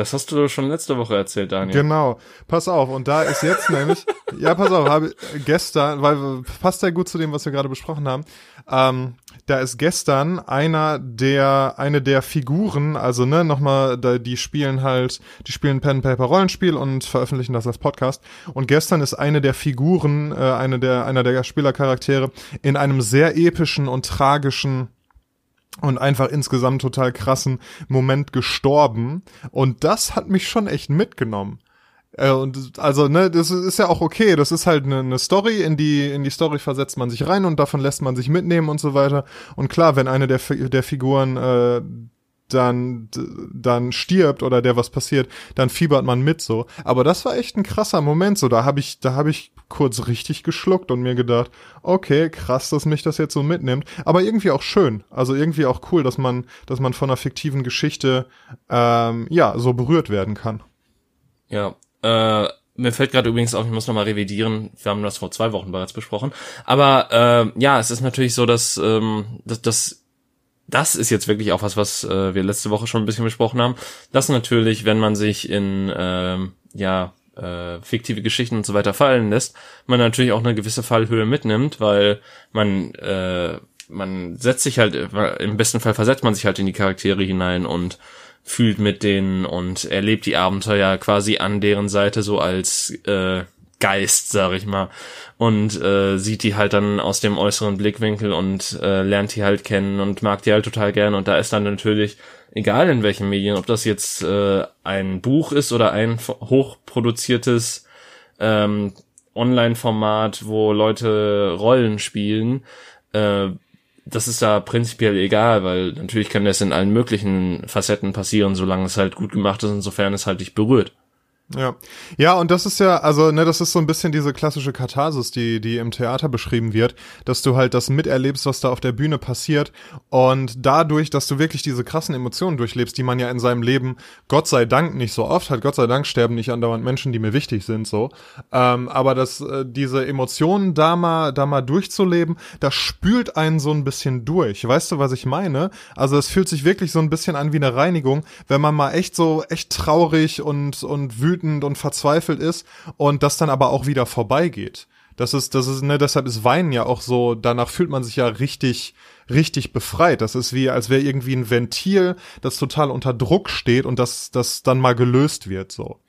Das hast du schon letzte Woche erzählt, Daniel. Genau. Pass auf. Und da ist jetzt nämlich, ja, pass auf, habe gestern, weil passt ja gut zu dem, was wir gerade besprochen haben. Ähm, da ist gestern einer der, eine der Figuren, also ne, nochmal, da, die spielen halt, die spielen Pen Paper Rollenspiel und veröffentlichen das als Podcast. Und gestern ist eine der Figuren, äh, eine der, einer der Spielercharaktere in einem sehr epischen und tragischen und einfach insgesamt total krassen Moment gestorben. Und das hat mich schon echt mitgenommen. Äh, und also, ne, das ist ja auch okay. Das ist halt eine, eine Story, in die, in die Story versetzt man sich rein und davon lässt man sich mitnehmen und so weiter. Und klar, wenn eine der, der Figuren äh, dann dann stirbt oder der was passiert, dann fiebert man mit so. Aber das war echt ein krasser Moment so. Da habe ich da habe ich kurz richtig geschluckt und mir gedacht, okay, krass, dass mich das jetzt so mitnimmt. Aber irgendwie auch schön. Also irgendwie auch cool, dass man dass man von einer fiktiven Geschichte ähm, ja so berührt werden kann. Ja. Äh mir fällt gerade übrigens auf, ich muss nochmal revidieren, wir haben das vor zwei Wochen bereits besprochen. Aber äh, ja, es ist natürlich so, dass, ähm, dass, dass das ist jetzt wirklich auch was, was äh, wir letzte Woche schon ein bisschen besprochen haben, dass natürlich, wenn man sich in ähm, ja äh, fiktive Geschichten und so weiter fallen lässt, man natürlich auch eine gewisse Fallhöhe mitnimmt, weil man äh, man setzt sich halt im besten Fall versetzt man sich halt in die Charaktere hinein und fühlt mit denen und erlebt die Abenteuer quasi an deren Seite so als äh, Geist, sag ich mal, und äh, sieht die halt dann aus dem äußeren Blickwinkel und äh, lernt die halt kennen und mag die halt total gern und da ist dann natürlich egal in welchen Medien, ob das jetzt äh, ein Buch ist oder ein hochproduziertes ähm, Online-Format, wo Leute Rollen spielen, äh, das ist da prinzipiell egal, weil natürlich kann das in allen möglichen Facetten passieren, solange es halt gut gemacht ist, insofern es halt dich berührt. Ja. Ja, und das ist ja, also, ne, das ist so ein bisschen diese klassische Katharsis, die, die im Theater beschrieben wird, dass du halt das miterlebst, was da auf der Bühne passiert und dadurch, dass du wirklich diese krassen Emotionen durchlebst, die man ja in seinem Leben, Gott sei Dank, nicht so oft hat, Gott sei Dank sterben nicht andauernd Menschen, die mir wichtig sind, so, ähm, aber dass äh, diese Emotionen da mal, da mal durchzuleben, das spült einen so ein bisschen durch. Weißt du, was ich meine? Also, es fühlt sich wirklich so ein bisschen an wie eine Reinigung, wenn man mal echt so, echt traurig und, und wütend wütend und verzweifelt ist und das dann aber auch wieder vorbeigeht. Das ist, das ist, ne, deshalb ist Weinen ja auch so, danach fühlt man sich ja richtig, richtig befreit. Das ist wie, als wäre irgendwie ein Ventil, das total unter Druck steht und das, das dann mal gelöst wird, so.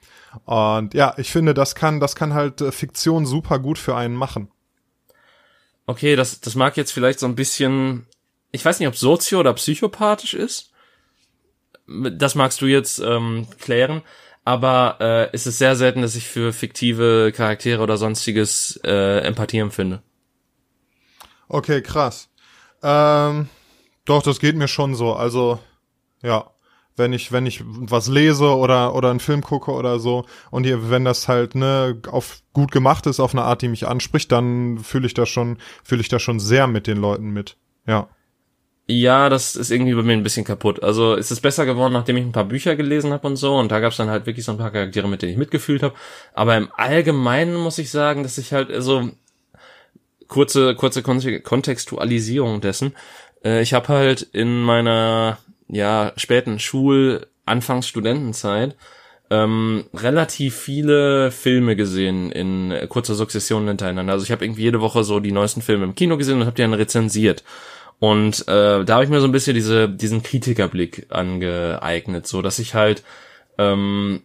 Und ja, ich finde, das kann, das kann halt äh, Fiktion super gut für einen machen. Okay, das, das mag jetzt vielleicht so ein bisschen, ich weiß nicht, ob sozio- oder psychopathisch ist. Das magst du jetzt ähm, klären aber äh, es ist sehr selten, dass ich für fiktive Charaktere oder sonstiges äh, Empathie empfinde. Okay, krass. Ähm, doch, das geht mir schon so. Also, ja, wenn ich, wenn ich was lese oder, oder einen Film gucke oder so und hier, wenn das halt, ne, auf gut gemacht ist, auf eine Art, die mich anspricht, dann fühle ich das schon, fühle ich das schon sehr mit den Leuten mit. Ja. Ja, das ist irgendwie bei mir ein bisschen kaputt. Also es ist besser geworden, nachdem ich ein paar Bücher gelesen habe und so. Und da gab es dann halt wirklich so ein paar Charaktere, mit denen ich mitgefühlt habe. Aber im Allgemeinen muss ich sagen, dass ich halt so kurze kurze Kontextualisierung dessen. Äh, ich habe halt in meiner ja späten Schul Anfangs Studentenzeit ähm, relativ viele Filme gesehen in kurzer Sukzession hintereinander. Also ich habe irgendwie jede Woche so die neuesten Filme im Kino gesehen und habe die dann rezensiert. Und äh, da habe ich mir so ein bisschen diese, diesen Kritikerblick angeeignet, so dass ich halt ähm,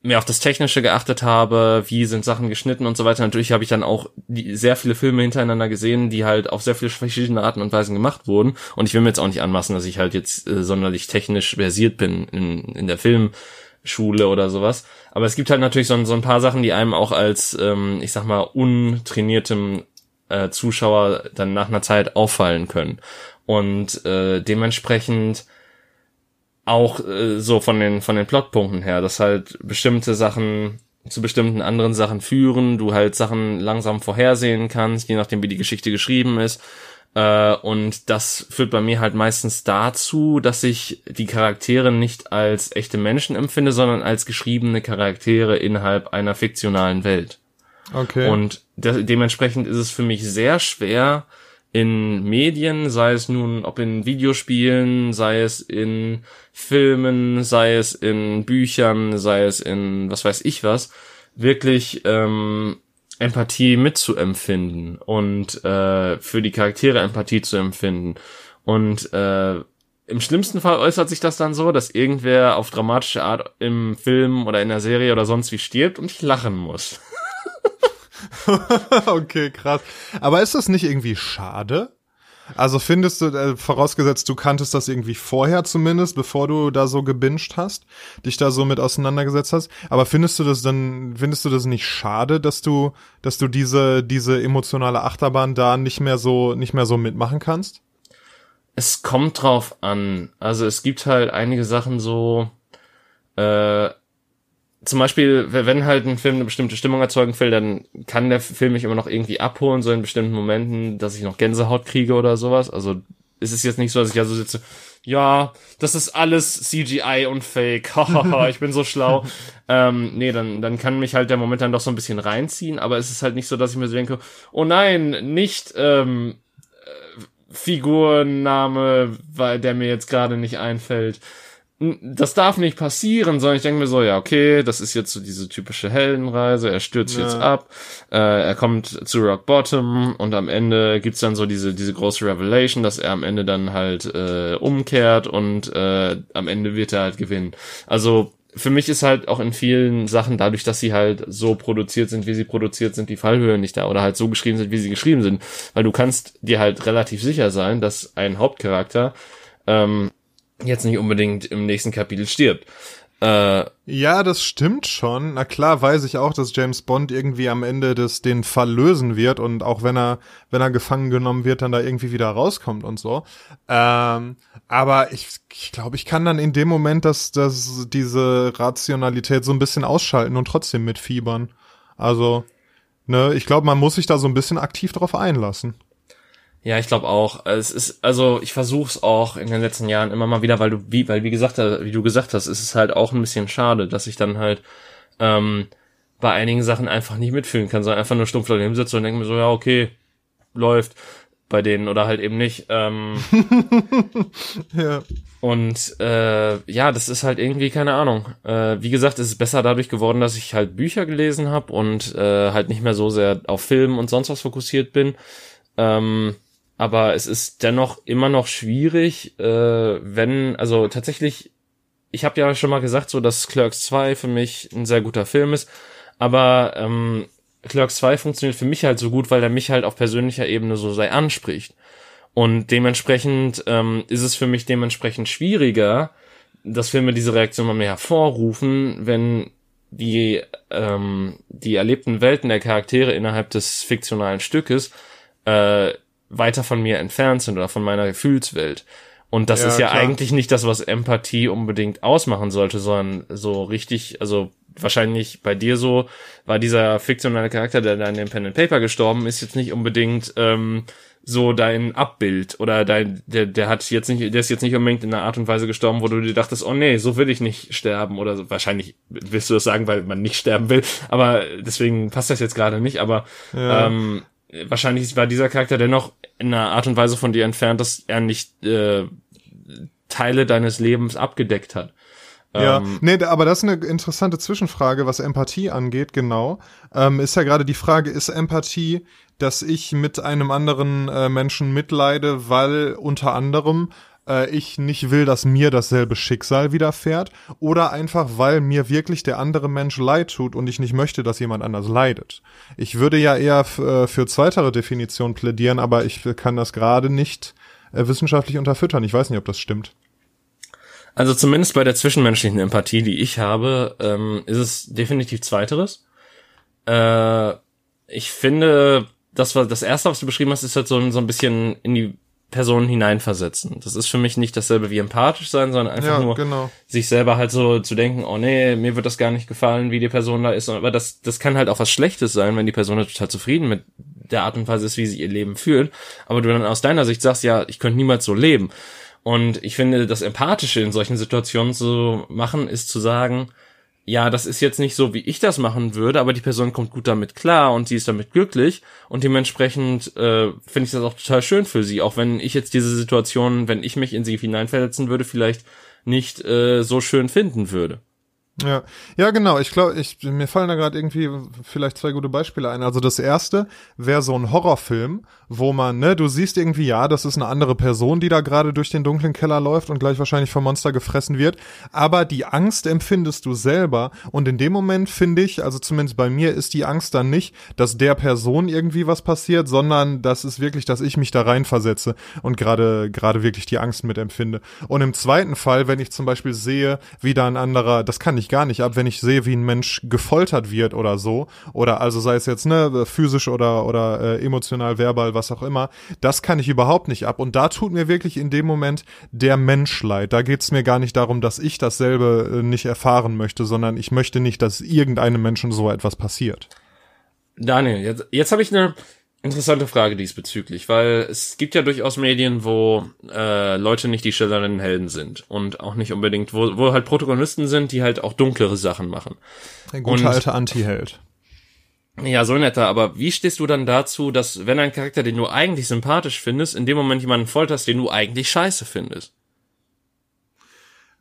mehr auf das Technische geachtet habe, wie sind Sachen geschnitten und so weiter. Natürlich habe ich dann auch die, sehr viele Filme hintereinander gesehen, die halt auf sehr viele verschiedene Arten und Weisen gemacht wurden. Und ich will mir jetzt auch nicht anmaßen, dass ich halt jetzt äh, sonderlich technisch versiert bin in, in der Filmschule oder sowas. Aber es gibt halt natürlich so, so ein paar Sachen, die einem auch als, ähm, ich sag mal, untrainiertem äh, Zuschauer dann nach einer Zeit auffallen können. Und äh, dementsprechend auch äh, so von den von den Plotpunkten her, dass halt bestimmte Sachen zu bestimmten anderen Sachen führen, du halt Sachen langsam vorhersehen kannst, je nachdem wie die Geschichte geschrieben ist. Äh, und das führt bei mir halt meistens dazu, dass ich die Charaktere nicht als echte Menschen empfinde, sondern als geschriebene Charaktere innerhalb einer fiktionalen Welt. Okay. Und de dementsprechend ist es für mich sehr schwer, in Medien, sei es nun, ob in Videospielen, sei es in Filmen, sei es in Büchern, sei es in was weiß ich was, wirklich ähm, Empathie mitzuempfinden und äh, für die Charaktere Empathie zu empfinden. Und äh, im schlimmsten Fall äußert sich das dann so, dass irgendwer auf dramatische Art im Film oder in der Serie oder sonst wie stirbt und ich lachen muss. okay, krass. Aber ist das nicht irgendwie schade? Also findest du, äh, vorausgesetzt, du kanntest das irgendwie vorher zumindest, bevor du da so gebinged hast, dich da so mit auseinandergesetzt hast. Aber findest du das dann, findest du das nicht schade, dass du, dass du diese, diese emotionale Achterbahn da nicht mehr so, nicht mehr so mitmachen kannst? Es kommt drauf an. Also es gibt halt einige Sachen so, äh, zum Beispiel, wenn halt ein Film eine bestimmte Stimmung erzeugen will, dann kann der Film mich immer noch irgendwie abholen, so in bestimmten Momenten, dass ich noch Gänsehaut kriege oder sowas. Also es ist jetzt nicht so, dass ich ja so sitze, ja, das ist alles CGI und Fake, ich bin so schlau. ähm, nee, dann, dann kann mich halt der Moment dann doch so ein bisschen reinziehen, aber es ist halt nicht so, dass ich mir so denke, oh nein, nicht ähm, äh, Figurname, weil der mir jetzt gerade nicht einfällt das darf nicht passieren, sondern ich denke mir so, ja, okay, das ist jetzt so diese typische Heldenreise, er stürzt ja. jetzt ab, äh, er kommt zu Rock Bottom und am Ende gibt's dann so diese, diese große Revelation, dass er am Ende dann halt äh, umkehrt und äh, am Ende wird er halt gewinnen. Also für mich ist halt auch in vielen Sachen, dadurch, dass sie halt so produziert sind, wie sie produziert sind, die Fallhöhe nicht da oder halt so geschrieben sind, wie sie geschrieben sind. Weil du kannst dir halt relativ sicher sein, dass ein Hauptcharakter ähm, jetzt nicht unbedingt im nächsten Kapitel stirbt. Äh, ja, das stimmt schon. Na klar weiß ich auch, dass James Bond irgendwie am Ende des, den Fall lösen wird und auch wenn er, wenn er gefangen genommen wird, dann da irgendwie wieder rauskommt und so. Ähm, aber ich, ich glaube, ich kann dann in dem Moment dass, dass diese Rationalität so ein bisschen ausschalten und trotzdem mitfiebern. Also, ne, ich glaube, man muss sich da so ein bisschen aktiv drauf einlassen. Ja, ich glaube auch. Es ist, also ich versuche es auch in den letzten Jahren immer mal wieder, weil du, wie, weil wie gesagt, wie du gesagt hast, ist es halt auch ein bisschen schade, dass ich dann halt ähm, bei einigen Sachen einfach nicht mitfühlen kann, sondern einfach nur stumpf daneben sitze und denke mir so, ja, okay, läuft bei denen oder halt eben nicht. Ähm, ja. Und äh, ja, das ist halt irgendwie keine Ahnung. Äh, wie gesagt, es ist besser dadurch geworden, dass ich halt Bücher gelesen habe und äh, halt nicht mehr so sehr auf Film und sonst was fokussiert bin. Ähm, aber es ist dennoch immer noch schwierig, äh, wenn, also tatsächlich, ich habe ja schon mal gesagt, so dass Clerks 2 für mich ein sehr guter Film ist, aber ähm, Clerks 2 funktioniert für mich halt so gut, weil er mich halt auf persönlicher Ebene so sehr anspricht. Und dementsprechend ähm, ist es für mich dementsprechend schwieriger, dass Filme diese Reaktion mal mehr hervorrufen, wenn die, ähm, die erlebten Welten der Charaktere innerhalb des fiktionalen Stückes äh, weiter von mir entfernt sind oder von meiner Gefühlswelt. Und das ja, ist ja klar. eigentlich nicht das, was Empathie unbedingt ausmachen sollte, sondern so richtig, also wahrscheinlich bei dir so, war dieser fiktionale Charakter, der da in dem Pen and Paper gestorben ist, jetzt nicht unbedingt ähm, so dein Abbild oder dein, der, der hat jetzt nicht, der ist jetzt nicht unbedingt in einer Art und Weise gestorben, wo du dir dachtest, oh nee, so will ich nicht sterben oder so. wahrscheinlich willst du das sagen, weil man nicht sterben will, aber deswegen passt das jetzt gerade nicht, aber ja. ähm, wahrscheinlich war dieser Charakter dennoch in einer Art und Weise von dir entfernt, dass er nicht äh, Teile deines Lebens abgedeckt hat. Ja, ähm, nee, aber das ist eine interessante Zwischenfrage, was Empathie angeht, genau. Ähm, ist ja gerade die Frage, ist Empathie, dass ich mit einem anderen äh, Menschen mitleide, weil unter anderem äh, ich nicht will, dass mir dasselbe Schicksal widerfährt oder einfach, weil mir wirklich der andere Mensch leid tut und ich nicht möchte, dass jemand anders leidet. Ich würde ja eher äh, für zweitere Definition plädieren, aber ich kann das gerade nicht äh, wissenschaftlich unterfüttern. Ich weiß nicht, ob das stimmt. Also zumindest bei der zwischenmenschlichen Empathie, die ich habe, ähm, ist es definitiv zweiteres. Äh, ich finde, das war das erste, was du beschrieben hast, ist halt so, so ein bisschen in die Personen hineinversetzen. Das ist für mich nicht dasselbe wie empathisch sein, sondern einfach ja, nur genau. sich selber halt so zu denken, oh nee, mir wird das gar nicht gefallen, wie die Person da ist. Aber das, das kann halt auch was Schlechtes sein, wenn die Person halt total zufrieden mit der Art und Weise ist, wie sie ihr Leben fühlt. Aber du dann aus deiner Sicht sagst, ja, ich könnte niemals so leben. Und ich finde, das Empathische in solchen Situationen zu machen, ist zu sagen, ja, das ist jetzt nicht so, wie ich das machen würde, aber die Person kommt gut damit klar und sie ist damit glücklich und dementsprechend äh, finde ich das auch total schön für sie, auch wenn ich jetzt diese Situation, wenn ich mich in sie hineinversetzen würde, vielleicht nicht äh, so schön finden würde. Ja, ja, genau. Ich glaube, ich mir fallen da gerade irgendwie vielleicht zwei gute Beispiele ein. Also das erste wäre so ein Horrorfilm, wo man, ne, du siehst irgendwie, ja, das ist eine andere Person, die da gerade durch den dunklen Keller läuft und gleich wahrscheinlich vom Monster gefressen wird. Aber die Angst empfindest du selber. Und in dem Moment finde ich, also zumindest bei mir, ist die Angst dann nicht, dass der Person irgendwie was passiert, sondern das ist wirklich, dass ich mich da reinversetze und gerade gerade wirklich die Angst mitempfinde. Und im zweiten Fall, wenn ich zum Beispiel sehe, wie da ein anderer, das kann ich gar nicht ab, wenn ich sehe, wie ein Mensch gefoltert wird oder so, oder also sei es jetzt ne physisch oder oder äh, emotional, verbal, was auch immer, das kann ich überhaupt nicht ab. Und da tut mir wirklich in dem Moment der Mensch leid. Da geht's mir gar nicht darum, dass ich dasselbe äh, nicht erfahren möchte, sondern ich möchte nicht, dass irgendeinem Menschen so etwas passiert. Daniel, jetzt, jetzt habe ich eine interessante Frage diesbezüglich, weil es gibt ja durchaus Medien, wo äh, Leute nicht die schillernden Helden sind und auch nicht unbedingt, wo, wo halt Protagonisten sind, die halt auch dunklere Sachen machen. Ein guter alter Anti-Held. Ja, so netter, aber wie stehst du dann dazu, dass wenn ein Charakter, den du eigentlich sympathisch findest, in dem Moment jemanden folterst, den du eigentlich scheiße findest?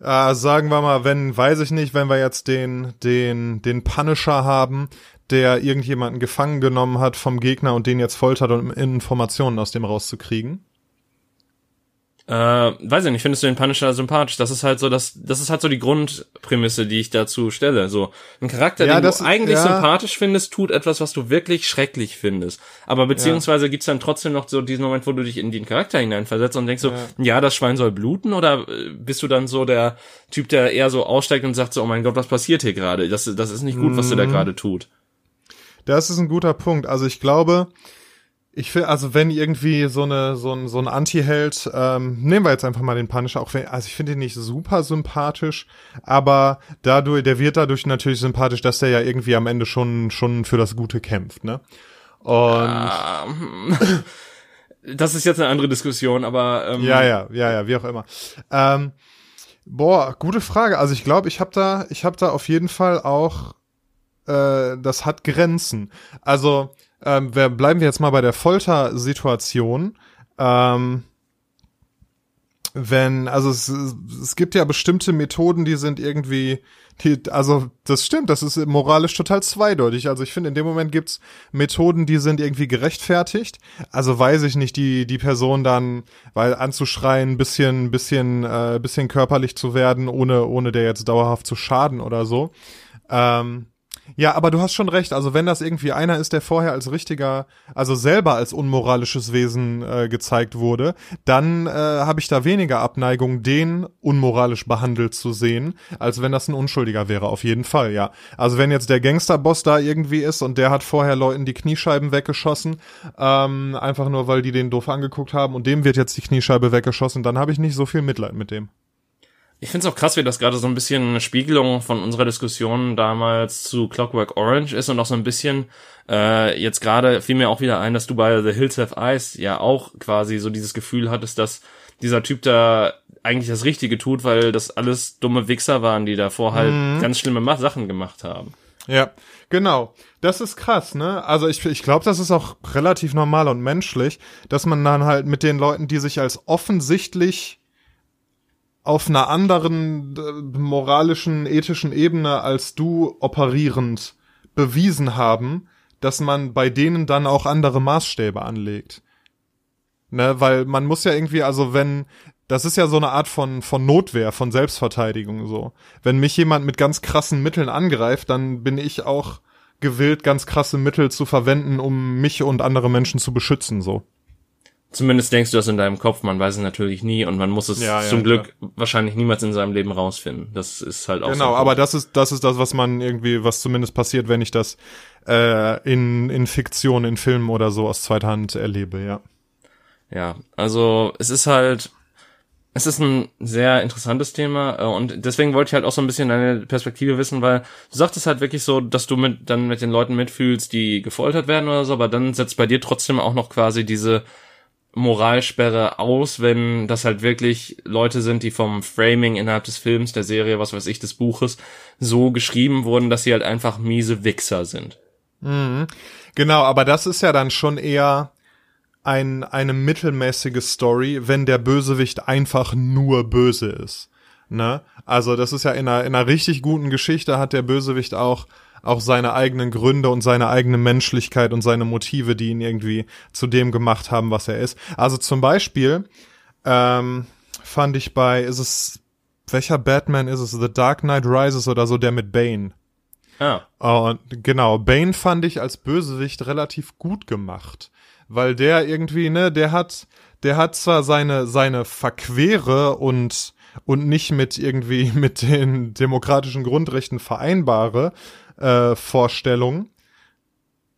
Äh, sagen wir mal, wenn, weiß ich nicht, wenn wir jetzt den, den, den Punisher haben, der irgendjemanden gefangen genommen hat vom Gegner und den jetzt foltert, um Informationen aus dem rauszukriegen. Äh, weiß ich nicht, findest du den Punisher sympathisch? Das ist halt so, das, das ist halt so die Grundprämisse, die ich dazu stelle. So, ein Charakter, ja, den das, du eigentlich ja. sympathisch findest, tut etwas, was du wirklich schrecklich findest. Aber beziehungsweise ja. gibt's dann trotzdem noch so diesen Moment, wo du dich in den Charakter hineinversetzt und denkst so, ja. das Schwein soll bluten? Oder äh, bist du dann so der Typ, der eher so aussteigt und sagt so, oh mein Gott, was passiert hier gerade? Das, das ist nicht gut, was du da mhm. gerade tut. Das ist ein guter Punkt. Also ich glaube, ich finde, also wenn irgendwie so eine so ein so ein Anti-Held, ähm, nehmen wir jetzt einfach mal den Punisher, auch wenn, also ich finde ihn nicht super sympathisch, aber dadurch, der wird dadurch natürlich sympathisch, dass der ja irgendwie am Ende schon schon für das Gute kämpft, ne? Und um, das ist jetzt eine andere Diskussion, aber ähm, ja, ja, ja, ja, wie auch immer. Ähm, boah, gute Frage. Also ich glaube, ich habe da, ich habe da auf jeden Fall auch, äh, das hat Grenzen. Also ähm, wir, bleiben wir jetzt mal bei der Foltersituation. Ähm, wenn, also es, es gibt ja bestimmte Methoden, die sind irgendwie, die, also das stimmt, das ist moralisch total zweideutig. Also ich finde, in dem Moment gibt's Methoden, die sind irgendwie gerechtfertigt. Also weiß ich nicht, die, die Person dann, weil anzuschreien, bisschen, bisschen, äh, bisschen körperlich zu werden, ohne, ohne der jetzt dauerhaft zu schaden oder so. Ähm, ja, aber du hast schon recht. Also wenn das irgendwie einer ist, der vorher als richtiger, also selber als unmoralisches Wesen äh, gezeigt wurde, dann äh, habe ich da weniger Abneigung, den unmoralisch behandelt zu sehen, als wenn das ein Unschuldiger wäre. Auf jeden Fall, ja. Also wenn jetzt der Gangsterboss da irgendwie ist und der hat vorher Leuten die Kniescheiben weggeschossen, ähm, einfach nur weil die den doof angeguckt haben und dem wird jetzt die Kniescheibe weggeschossen, dann habe ich nicht so viel Mitleid mit dem. Ich finde es auch krass, wie das gerade so ein bisschen eine Spiegelung von unserer Diskussion damals zu Clockwork Orange ist und auch so ein bisschen äh, jetzt gerade fiel mir auch wieder ein, dass du bei The Hills Have Eyes ja auch quasi so dieses Gefühl hattest, dass dieser Typ da eigentlich das Richtige tut, weil das alles dumme Wichser waren, die davor halt mhm. ganz schlimme Sachen gemacht haben. Ja, genau. Das ist krass, ne? Also ich, ich glaube, das ist auch relativ normal und menschlich, dass man dann halt mit den Leuten, die sich als offensichtlich auf einer anderen äh, moralischen, ethischen Ebene als du operierend bewiesen haben, dass man bei denen dann auch andere Maßstäbe anlegt. Ne, weil man muss ja irgendwie, also wenn, das ist ja so eine Art von, von Notwehr, von Selbstverteidigung so. Wenn mich jemand mit ganz krassen Mitteln angreift, dann bin ich auch gewillt, ganz krasse Mittel zu verwenden, um mich und andere Menschen zu beschützen, so. Zumindest denkst du das in deinem Kopf, man weiß es natürlich nie und man muss es Ja, ja, zum Glück klar. wahrscheinlich niemals in seinem Leben rausfinden. Das ist halt auch Genau, so. aber das ist, das ist das, was man irgendwie, was zumindest passiert, wenn ich das äh, in, in Fiktion, in Filmen oder so aus zweiter Hand erlebe, ja. Ja, also es ist halt, es ist ein sehr interessantes Thema äh, und deswegen wollte ich halt auch so ein bisschen deine Perspektive wissen, weil du sagtest halt wirklich so, dass du mit dann mit den Leuten mitfühlst, die gefoltert werden oder so, aber dann setzt bei dir trotzdem auch noch quasi diese Moralsperre aus, wenn das halt wirklich Leute sind, die vom Framing innerhalb des Films, der Serie, was weiß ich, des Buches so geschrieben wurden, dass sie halt einfach miese Wichser sind. Genau, aber das ist ja dann schon eher ein, eine mittelmäßige Story, wenn der Bösewicht einfach nur böse ist. Ne? Also das ist ja in einer, in einer richtig guten Geschichte hat der Bösewicht auch auch seine eigenen Gründe und seine eigene Menschlichkeit und seine Motive, die ihn irgendwie zu dem gemacht haben, was er ist. Also zum Beispiel ähm, fand ich bei, ist es, welcher Batman ist es? The Dark Knight Rises oder so, der mit Bane. Ah, Und genau, Bane fand ich als Bösewicht relativ gut gemacht, weil der irgendwie, ne, der hat, der hat zwar seine seine verquere und und nicht mit irgendwie mit den demokratischen Grundrechten vereinbare Vorstellung,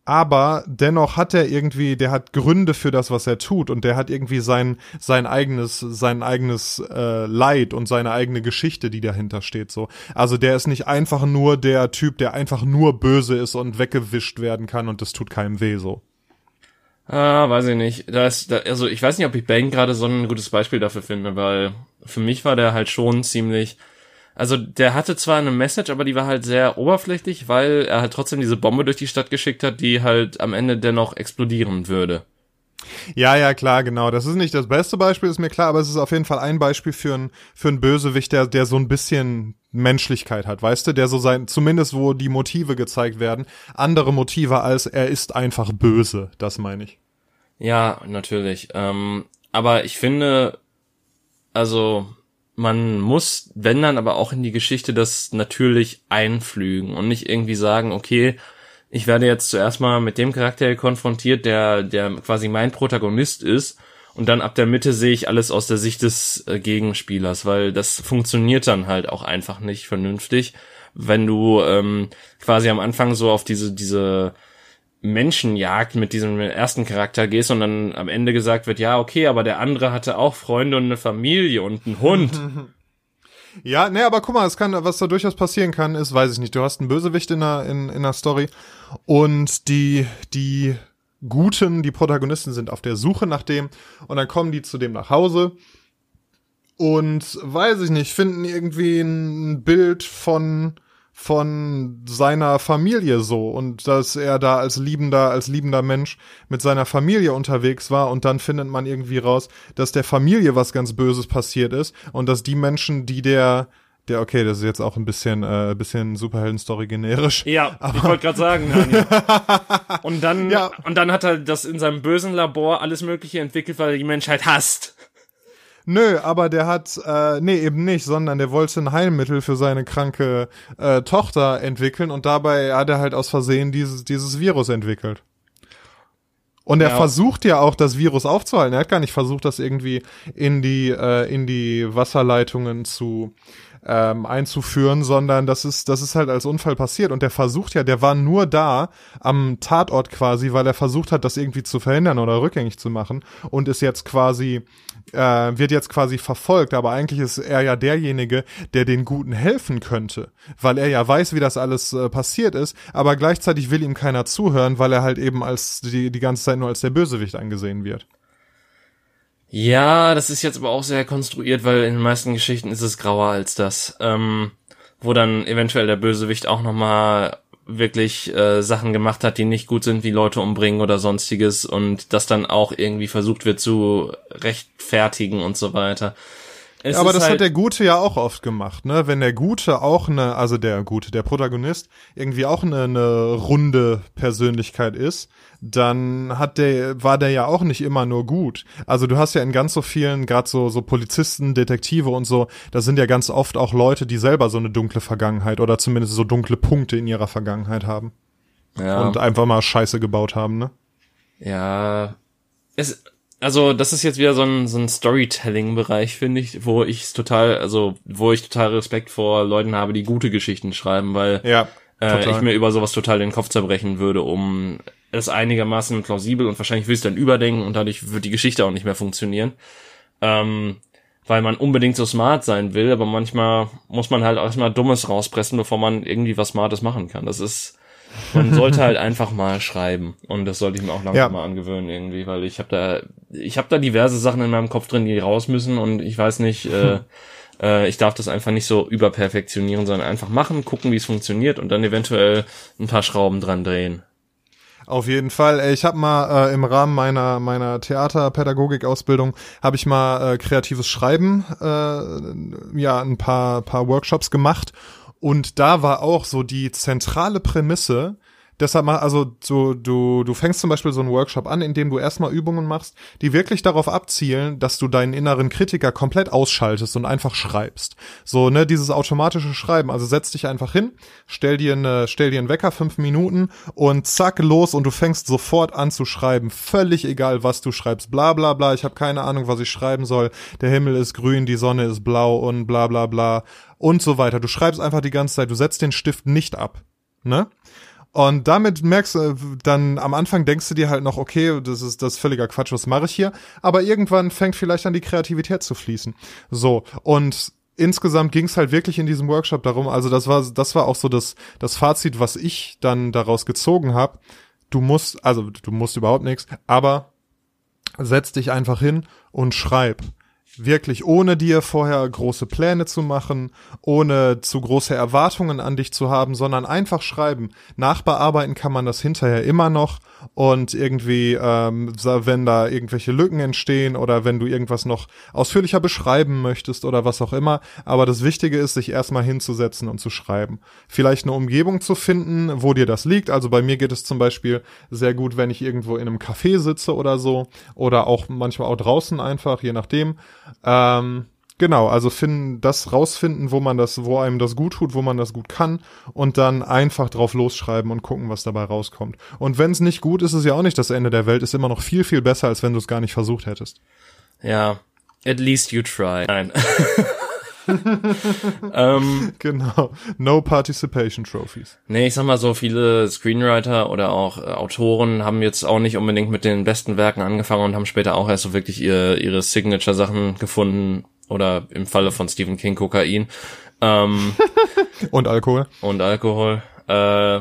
aber dennoch hat er irgendwie, der hat Gründe für das, was er tut und der hat irgendwie sein sein eigenes sein eigenes äh, Leid und seine eigene Geschichte, die dahinter steht. So, also der ist nicht einfach nur der Typ, der einfach nur böse ist und weggewischt werden kann und das tut keinem weh. So. Ah, weiß ich nicht. Da ist, da, also ich weiß nicht, ob ich Bane gerade so ein gutes Beispiel dafür finde, weil für mich war der halt schon ziemlich. Also der hatte zwar eine Message, aber die war halt sehr oberflächlich, weil er halt trotzdem diese Bombe durch die Stadt geschickt hat, die halt am Ende dennoch explodieren würde. Ja, ja, klar, genau. Das ist nicht das beste Beispiel, ist mir klar, aber es ist auf jeden Fall ein Beispiel für einen für einen Bösewicht, der der so ein bisschen Menschlichkeit hat, weißt du, der so sein zumindest wo die Motive gezeigt werden, andere Motive als er ist einfach böse, das meine ich. Ja, natürlich. Ähm, aber ich finde, also man muss, wenn dann aber auch in die Geschichte das natürlich einflügen und nicht irgendwie sagen, okay, ich werde jetzt zuerst mal mit dem Charakter konfrontiert, der, der quasi mein Protagonist ist und dann ab der Mitte sehe ich alles aus der Sicht des äh, Gegenspielers, weil das funktioniert dann halt auch einfach nicht vernünftig, wenn du ähm, quasi am Anfang so auf diese, diese Menschenjagd mit diesem ersten Charakter gehst und dann am Ende gesagt wird, ja, okay, aber der andere hatte auch Freunde und eine Familie und einen Hund. Ja, nee, aber guck mal, es kann, was da durchaus passieren kann, ist, weiß ich nicht, du hast einen Bösewicht in einer, in, in einer Story und die, die Guten, die Protagonisten sind auf der Suche nach dem und dann kommen die zu dem nach Hause und, weiß ich nicht, finden irgendwie ein Bild von, von seiner Familie so und dass er da als liebender, als liebender Mensch mit seiner Familie unterwegs war und dann findet man irgendwie raus, dass der Familie was ganz Böses passiert ist und dass die Menschen, die der, der, okay, das ist jetzt auch ein bisschen, äh, bisschen Superhelden-Story generisch. Ja, ich wollte gerade sagen, Daniel. Und dann, Ja. und dann hat er das in seinem bösen Labor alles Mögliche entwickelt, weil er die Menschheit hasst. Nö, aber der hat, äh, nee, eben nicht, sondern der wollte ein Heilmittel für seine kranke äh, Tochter entwickeln und dabei hat er halt aus Versehen dieses, dieses Virus entwickelt. Und er Ja. versucht ja auch, das Virus aufzuhalten. Er hat gar nicht versucht, das irgendwie in die, äh, in die Wasserleitungen zu ähm, einzuführen, sondern das ist, das ist halt als Unfall passiert. Und der versucht ja, der war nur da am Tatort quasi, weil er versucht hat, das irgendwie zu verhindern oder rückgängig zu machen und ist jetzt quasi, äh, wird jetzt quasi verfolgt. Aber eigentlich ist er ja derjenige, der den Guten helfen könnte, weil er ja weiß, wie das alles äh, passiert ist. Aber gleichzeitig will ihm keiner zuhören, weil er halt eben als die, die ganze Zeit nur als der Bösewicht angesehen wird. Ja, das ist jetzt aber auch sehr konstruiert, weil in den meisten Geschichten ist es grauer als das. Ähm, wo dann eventuell der Bösewicht auch nochmal wirklich äh, Sachen gemacht hat, die nicht gut sind, wie Leute umbringen oder sonstiges und das dann auch irgendwie versucht wird zu rechtfertigen und so weiter. Es aber das halt, hat der Gute ja auch oft gemacht, ne? Wenn der Gute auch eine, also der Gute, der Protagonist irgendwie auch eine, eine runde Persönlichkeit ist, dann hat der, war der ja auch nicht immer nur gut. Also du hast ja in ganz so vielen, gerade so, so Polizisten, Detektive und so, da sind ja ganz oft auch Leute, die selber so eine dunkle Vergangenheit oder zumindest so dunkle Punkte in ihrer Vergangenheit haben ja. und einfach mal Scheiße gebaut haben, ne? Ja, es, also das ist jetzt wieder so ein, so ein Storytelling-Bereich, finde ich, wo ich es total, also wo ich total Respekt vor Leuten habe, die gute Geschichten schreiben, weil Ja. äh, ich mir über sowas total den Kopf zerbrechen würde, um es einigermaßen plausibel und wahrscheinlich will ich es dann überdenken und dadurch wird die Geschichte auch nicht mehr funktionieren. Ähm, weil man unbedingt so smart sein will, aber manchmal muss man halt erstmal Dummes rauspressen, bevor man irgendwie was Smartes machen kann. Das ist, man sollte halt einfach mal schreiben und das sollte ich mir auch langsam Ja. mal angewöhnen irgendwie, weil ich habe da, ich habe da diverse Sachen in meinem Kopf drin, die raus müssen und ich weiß nicht, äh, äh, ich darf das einfach nicht so überperfektionieren, sondern einfach machen, gucken, wie es funktioniert und dann eventuell ein paar Schrauben dran drehen. Auf jeden Fall. Ich habe mal äh, im Rahmen meiner meiner Theaterpädagogik-Ausbildung habe ich mal äh, kreatives Schreiben, äh, ja ein paar paar Workshops gemacht und da war auch so die zentrale Prämisse. Deshalb mal, also so, du, du fängst zum Beispiel so einen Workshop an, in dem du erstmal Übungen machst, die wirklich darauf abzielen, dass du deinen inneren Kritiker komplett ausschaltest und einfach schreibst. So, ne, dieses automatische Schreiben. Also setz dich einfach hin, stell dir eine, stell dir einen Wecker, fünf Minuten und zack, los und du fängst sofort an zu schreiben. Völlig egal, was du schreibst. Bla bla bla, ich habe keine Ahnung, was ich schreiben soll. Der Himmel ist grün, die Sonne ist blau und bla bla bla und so weiter. Du schreibst einfach die ganze Zeit, du setzt den Stift nicht ab. Ne? Und damit merkst du, dann am Anfang denkst du dir halt noch, okay, das ist das ist völliger Quatsch, was mache ich hier? Aber irgendwann fängt vielleicht an die Kreativität zu fließen. So, und insgesamt ging es halt wirklich in diesem Workshop darum, also das war, das war auch so das, das Fazit, was ich dann daraus gezogen habe. Du musst, also du musst überhaupt nichts, aber setz dich einfach hin und schreib. Wirklich, ohne dir vorher große Pläne zu machen, ohne zu große Erwartungen an dich zu haben, sondern einfach schreiben. Nachbearbeiten kann man das hinterher immer noch und irgendwie, ähm, wenn da irgendwelche Lücken entstehen oder wenn du irgendwas noch ausführlicher beschreiben möchtest oder was auch immer. Aber das Wichtige ist, sich erstmal hinzusetzen und zu schreiben. Vielleicht eine Umgebung zu finden, wo dir das liegt. Also bei mir geht es zum Beispiel sehr gut, wenn ich irgendwo in einem Café sitze oder so oder auch manchmal auch draußen einfach, je nachdem. Ähm, genau, also finden, das rausfinden, wo man das, wo einem das gut tut, wo man das gut kann und dann einfach drauf losschreiben und gucken, was dabei rauskommt. Und wenn es nicht gut ist, ist es ja auch nicht das Ende der Welt, ist immer noch viel, viel besser, als wenn du es gar nicht versucht hättest. Ja, at least you try. Nein. ähm, Genau. No Participation Trophies. nee, ich sag mal so, viele Screenwriter oder auch äh, Autoren haben jetzt auch nicht unbedingt mit den besten Werken angefangen und haben später auch erst so wirklich ihr, ihre Signature-Sachen gefunden oder im Falle von Stephen King Kokain ähm, Und Alkohol. und Alkohol. Äh,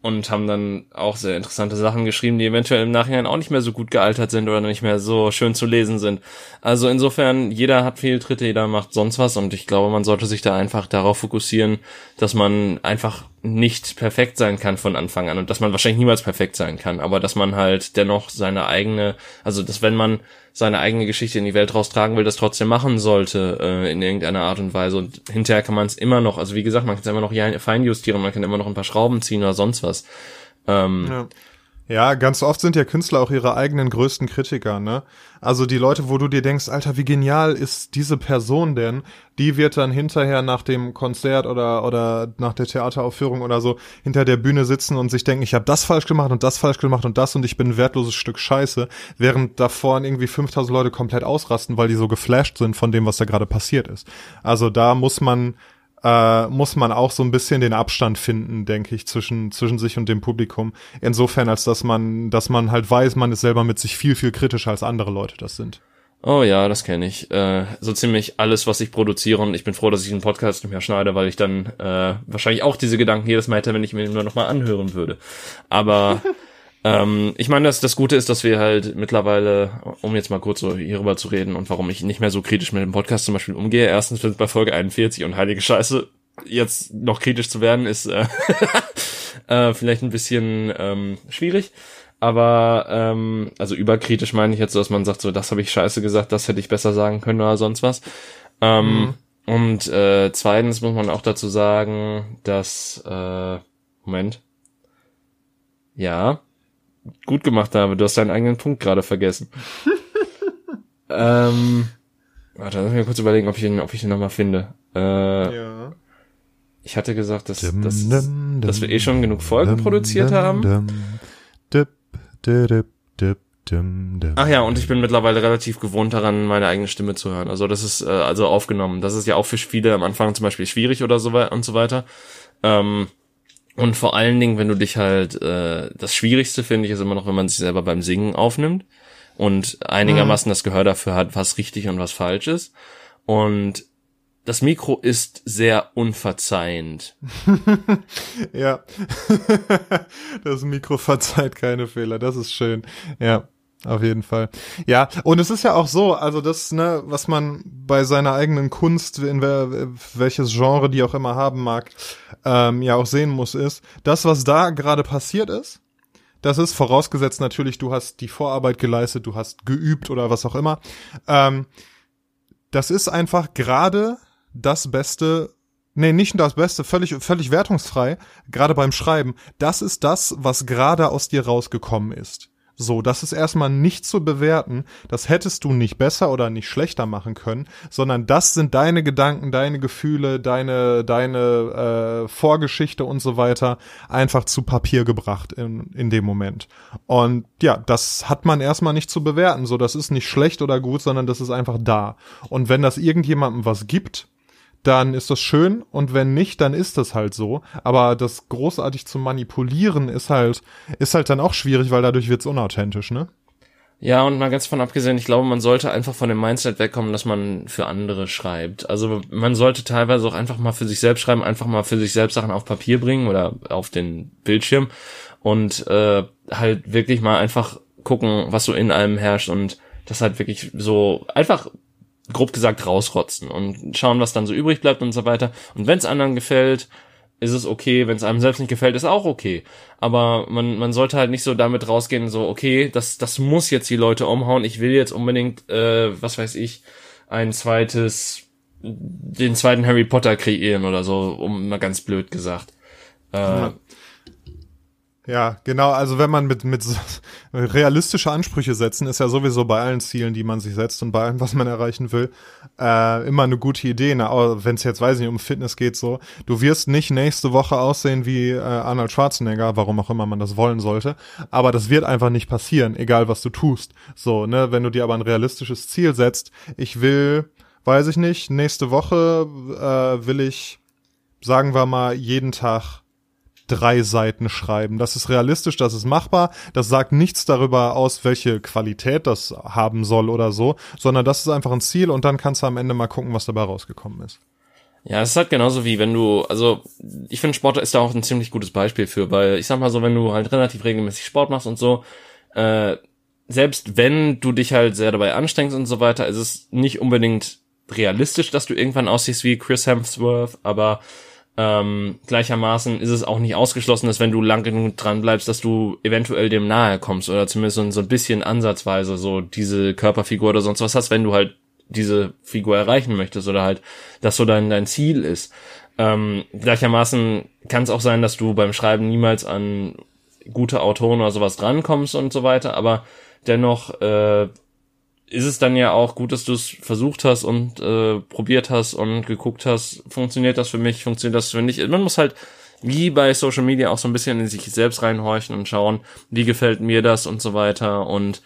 und haben dann auch sehr interessante Sachen geschrieben, die eventuell im Nachhinein auch nicht mehr so gut gealtert sind oder nicht mehr so schön zu lesen sind. Also insofern, jeder hat Fehltritte, jeder macht sonst was und ich glaube, man sollte sich da einfach darauf fokussieren, dass man einfach nicht perfekt sein kann von Anfang an und dass man wahrscheinlich niemals perfekt sein kann, aber dass man halt dennoch seine eigene, also dass wenn man seine eigene Geschichte in die Welt raustragen will, das trotzdem machen sollte äh, in irgendeiner Art und Weise und hinterher kann man es immer noch, also wie gesagt, man kann es immer noch feinjustieren, man kann immer noch ein paar Schrauben ziehen oder sonst was. Ähm, Ja. Ja, ganz oft sind ja Künstler auch ihre eigenen größten Kritiker, ne? Also die Leute, wo du dir denkst, Alter, wie genial ist diese Person denn? Die wird dann hinterher nach dem Konzert oder oder nach der Theateraufführung oder so hinter der Bühne sitzen und sich denken, ich habe das falsch gemacht und das falsch gemacht und das und ich bin ein wertloses Stück Scheiße, während davor irgendwie 5000 Leute komplett ausrasten, weil die so geflasht sind von dem, was da gerade passiert ist. Also da muss man äh, muss man auch so ein bisschen den Abstand finden, denke ich, zwischen, zwischen sich und dem Publikum. Insofern, als dass man, dass man halt weiß, man ist selber mit sich viel, viel kritischer als andere Leute das sind. Oh ja, das kenne ich. Äh, so ziemlich alles, was ich produziere und ich bin froh, dass ich den Podcast nicht mehr schneide, weil ich dann äh, wahrscheinlich auch diese Gedanken jedes Mal hätte, wenn ich mir ihn nur noch mal anhören würde. Aber ähm, ich meine, das, das Gute ist, dass wir halt mittlerweile, um jetzt mal kurz so hierüber zu reden und warum ich nicht mehr so kritisch mit dem Podcast zum Beispiel umgehe. Erstens sind bei Folge 41 und heilige Scheiße, jetzt noch kritisch zu werden, ist äh, äh, vielleicht ein bisschen ähm, schwierig. Aber ähm, also überkritisch meine ich jetzt so, dass man sagt, so das habe ich scheiße gesagt, das hätte ich besser sagen können oder sonst was. Ähm, mhm. Und äh, zweitens muss man auch dazu sagen, dass äh, Moment. Ja, gut gemacht habe. Du hast deinen eigenen Punkt gerade vergessen. ähm, warte, lass mich mal kurz überlegen, ob ich ihn, ob ich ihn nochmal finde. Äh, ja. Ich hatte gesagt, dass, dass, dass wir eh schon genug Folgen produziert haben. Ach ja, und ich bin mittlerweile relativ gewohnt daran, meine eigene Stimme zu hören. Also das ist äh, also aufgenommen. Das ist ja auch für viele am Anfang zum Beispiel schwierig oder so und so weiter. Ähm, und vor allen Dingen, wenn du dich halt, äh, das Schwierigste finde ich ist immer noch, wenn man sich selber beim Singen aufnimmt und einigermaßen mhm. das Gehör dafür hat, was richtig und was falsch ist. Und das Mikro ist sehr unverzeihend. ja. das Mikro verzeiht keine Fehler. Das ist schön. Ja. Auf jeden Fall. Ja, und es ist ja auch so, also das, ne, was man bei seiner eigenen Kunst, in welches Genre die auch immer haben mag, ähm, ja auch sehen muss, ist, das, was da gerade passiert ist, das ist vorausgesetzt natürlich, du hast die Vorarbeit geleistet, du hast geübt oder was auch immer. Ähm, das ist einfach gerade das Beste, nee, nicht das Beste, völlig, völlig wertungsfrei, gerade beim Schreiben. Das ist das, was gerade aus dir rausgekommen ist. So, das ist erstmal nicht zu bewerten. Das hättest du nicht besser oder nicht schlechter machen können, sondern das sind deine Gedanken, deine Gefühle, deine, deine äh, Vorgeschichte und so weiter einfach zu Papier gebracht in, in dem Moment. Und ja, das hat man erstmal nicht zu bewerten. So, das ist nicht schlecht oder gut, sondern das ist einfach da. Und wenn das irgendjemandem was gibt, dann ist das schön und wenn nicht, dann ist das halt so. Aber das großartig zu manipulieren ist halt, ist halt dann auch schwierig, weil dadurch wird's unauthentisch, ne? Ja, und mal ganz von abgesehen, ich glaube, man sollte einfach von dem Mindset wegkommen, dass man für andere schreibt. Also man sollte teilweise auch einfach mal für sich selbst schreiben, einfach mal für sich selbst Sachen auf Papier bringen oder auf den Bildschirm und äh, halt wirklich mal einfach gucken, was so in einem herrscht und das halt wirklich so einfach grob gesagt rausrotzen und schauen, was dann so übrig bleibt und so weiter. Und wenn es anderen gefällt, ist es okay. Wenn es einem selbst nicht gefällt, ist auch okay. Aber man, man sollte halt nicht so damit rausgehen, so, okay, das, das muss jetzt die Leute umhauen. Ich will jetzt unbedingt, äh, was weiß ich, ein zweites, den zweiten Harry Potter kreieren oder so, um mal ganz blöd gesagt. Äh, ja. Ja, genau. Also wenn man mit, mit realistische Ansprüche setzen, ist ja sowieso bei allen Zielen, die man sich setzt und bei allem, was man erreichen will, äh, immer eine gute Idee. Wenn es jetzt, weiß ich nicht, um Fitness geht, so, du wirst nicht nächste Woche aussehen wie äh, Arnold Schwarzenegger, warum auch immer man das wollen sollte. Aber das wird einfach nicht passieren, egal was du tust. So, ne, wenn du dir aber ein realistisches Ziel setzt, ich will, weiß ich nicht, nächste Woche äh, will ich, sagen wir mal, jeden Tag drei Seiten schreiben. Das ist realistisch, das ist machbar. Das sagt nichts darüber aus, welche Qualität das haben soll oder so, sondern das ist einfach ein Ziel und dann kannst du am Ende mal gucken, was dabei rausgekommen ist. Ja, es ist halt genauso wie wenn du, also ich finde Sport ist da auch ein ziemlich gutes Beispiel für, weil ich sag mal so, wenn du halt relativ regelmäßig Sport machst und so, äh, selbst wenn du dich halt sehr dabei anstrengst und so weiter, ist es nicht unbedingt realistisch, dass du irgendwann aussiehst wie Chris Hemsworth, aber ähm, gleichermaßen ist es auch nicht ausgeschlossen, dass wenn du lang genug dran bleibst, dass du eventuell dem nahe kommst oder zumindest so ein bisschen ansatzweise so diese Körperfigur oder sonst was hast, wenn du halt diese Figur erreichen möchtest oder halt, dass so dein, dein Ziel ist. Ähm, gleichermaßen kann es auch sein, dass du beim Schreiben niemals an gute Autoren oder sowas drankommst und so weiter, aber dennoch äh, ist es dann ja auch gut, dass du es versucht hast und äh, probiert hast und geguckt hast, funktioniert das für mich, funktioniert das für mich. Man muss halt wie bei Social Media auch so ein bisschen in sich selbst reinhorchen und schauen, wie gefällt mir das und so weiter. Und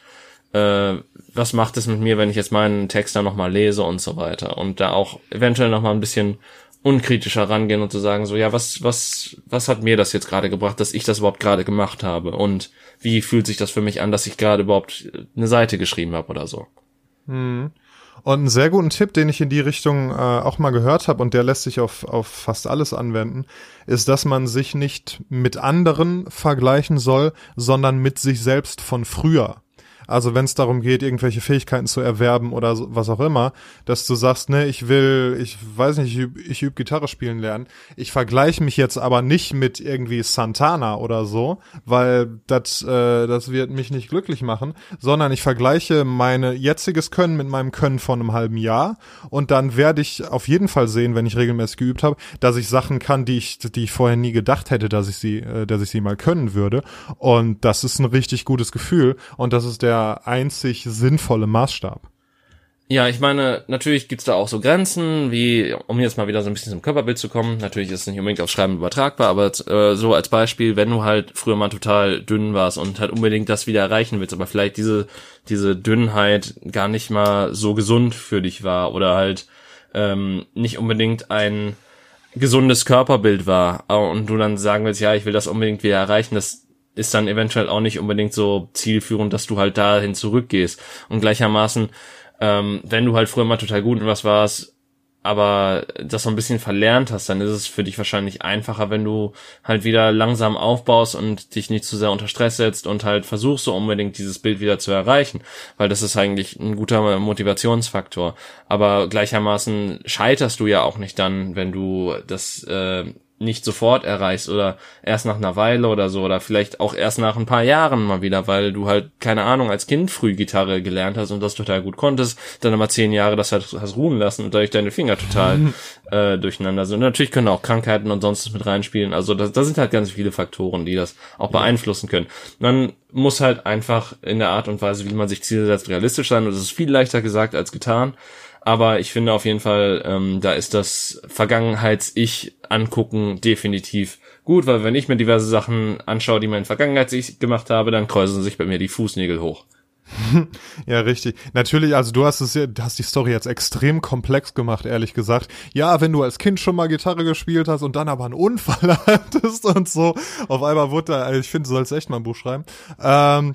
äh, was macht es mit mir, wenn ich jetzt meinen Text dann nochmal lese und so weiter? Und da auch eventuell nochmal ein bisschen unkritischer rangehen und zu sagen, so, ja, was, was, was hat mir das jetzt gerade gebracht, dass ich das überhaupt gerade gemacht habe? Und wie fühlt sich das für mich an, dass ich gerade überhaupt eine Seite geschrieben habe oder so? Hm. Und einen sehr guten Tipp, den ich in die Richtung äh, auch mal gehört habe und der lässt sich auf, auf fast alles anwenden, ist, dass man sich nicht mit anderen vergleichen soll, sondern mit sich selbst von früher. Also wenn es darum geht, irgendwelche Fähigkeiten zu erwerben oder so, was auch immer, dass du sagst, ne, ich will, ich weiß nicht, ich übe ich üb Gitarre spielen lernen. Ich vergleiche mich jetzt aber nicht mit irgendwie Santana oder so, weil das äh, das wird mich nicht glücklich machen, sondern ich vergleiche meine jetziges Können mit meinem Können von einem halben Jahr. Und dann werde ich auf jeden Fall sehen, wenn ich regelmäßig geübt habe, dass ich Sachen kann, die ich die ich vorher nie gedacht hätte, dass ich sie äh, dass ich sie mal können würde. Und das ist ein richtig gutes Gefühl. Und das ist der einzig sinnvolle Maßstab. Ja, ich meine, natürlich gibt's da auch so Grenzen, wie, um jetzt mal wieder so ein bisschen zum Körperbild zu kommen, natürlich ist es nicht unbedingt aufs Schreiben übertragbar, aber äh, so als Beispiel, wenn du halt früher mal total dünn warst und halt unbedingt das wieder erreichen willst, aber vielleicht diese, diese Dünnheit gar nicht mal so gesund für dich war oder halt ähm, nicht unbedingt ein gesundes Körperbild war und du dann sagen willst, ja, ich will das unbedingt wieder erreichen, das ist dann eventuell auch nicht unbedingt so zielführend, dass du halt dahin zurückgehst. Und gleichermaßen, ähm, wenn du halt früher mal total gut in was warst, aber das so ein bisschen verlernt hast, dann ist es für dich wahrscheinlich einfacher, wenn du halt wieder langsam aufbaust und dich nicht zu sehr unter Stress setzt und halt versuchst so unbedingt dieses Bild wieder zu erreichen, weil das ist eigentlich ein guter Motivationsfaktor. Aber gleichermaßen scheiterst du ja auch nicht dann, wenn du das äh, nicht sofort erreichst oder erst nach einer Weile oder so oder vielleicht auch erst nach ein paar Jahren mal wieder, weil du halt, keine Ahnung, als Kind früh Gitarre gelernt hast und das total gut konntest, dann aber zehn Jahre das halt hast ruhen lassen und dadurch deine Finger total äh, durcheinander sind. Und natürlich können auch Krankheiten und sonst mit reinspielen. Also da, das sind halt ganz viele Faktoren, die das auch beeinflussen können. Man muss halt einfach in der Art und Weise, wie man sich Ziele setzt, realistisch sein. Und das ist viel leichter gesagt als getan. Aber ich finde auf jeden Fall, ähm, da ist das Vergangenheits-Ich angucken definitiv gut, weil wenn ich mir diverse Sachen anschaue, die mein Vergangenheits-Ich gemacht habe, dann kräuseln sich bei mir die Fußnägel hoch. ja, richtig. Natürlich, also du hast es hast die Story jetzt extrem komplex gemacht, ehrlich gesagt. Ja, wenn du als Kind schon mal Gitarre gespielt hast und dann aber einen Unfall hattest und so, auf einmal wurde da, ich finde, du sollst echt mal ein Buch schreiben. Ähm,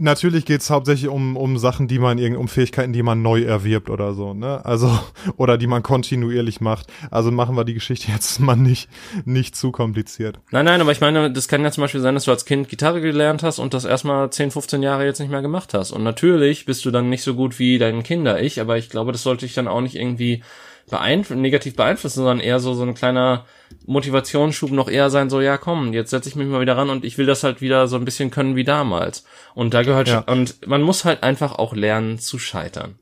Natürlich geht's hauptsächlich um, um Sachen, die man um Fähigkeiten, die man neu erwirbt oder so, ne? Also, oder die man kontinuierlich macht. Also machen wir die Geschichte jetzt mal nicht, nicht zu kompliziert. Nein, nein, aber ich meine, das kann ja zum Beispiel sein, dass du als Kind Gitarre gelernt hast und das erstmal 10, 15 Jahre jetzt nicht mehr gemacht hast. Und natürlich bist du dann nicht so gut wie dein Kinder-Ich, aber ich glaube, das sollte dich dann auch nicht irgendwie beeinf negativ beeinflussen, sondern eher so, so ein kleiner Motivationsschub noch eher sein, so, ja komm, jetzt setze ich mich mal wieder ran und ich will das halt wieder so ein bisschen können wie damals. Und da gehört ja. schon, und man muss halt einfach auch lernen zu scheitern.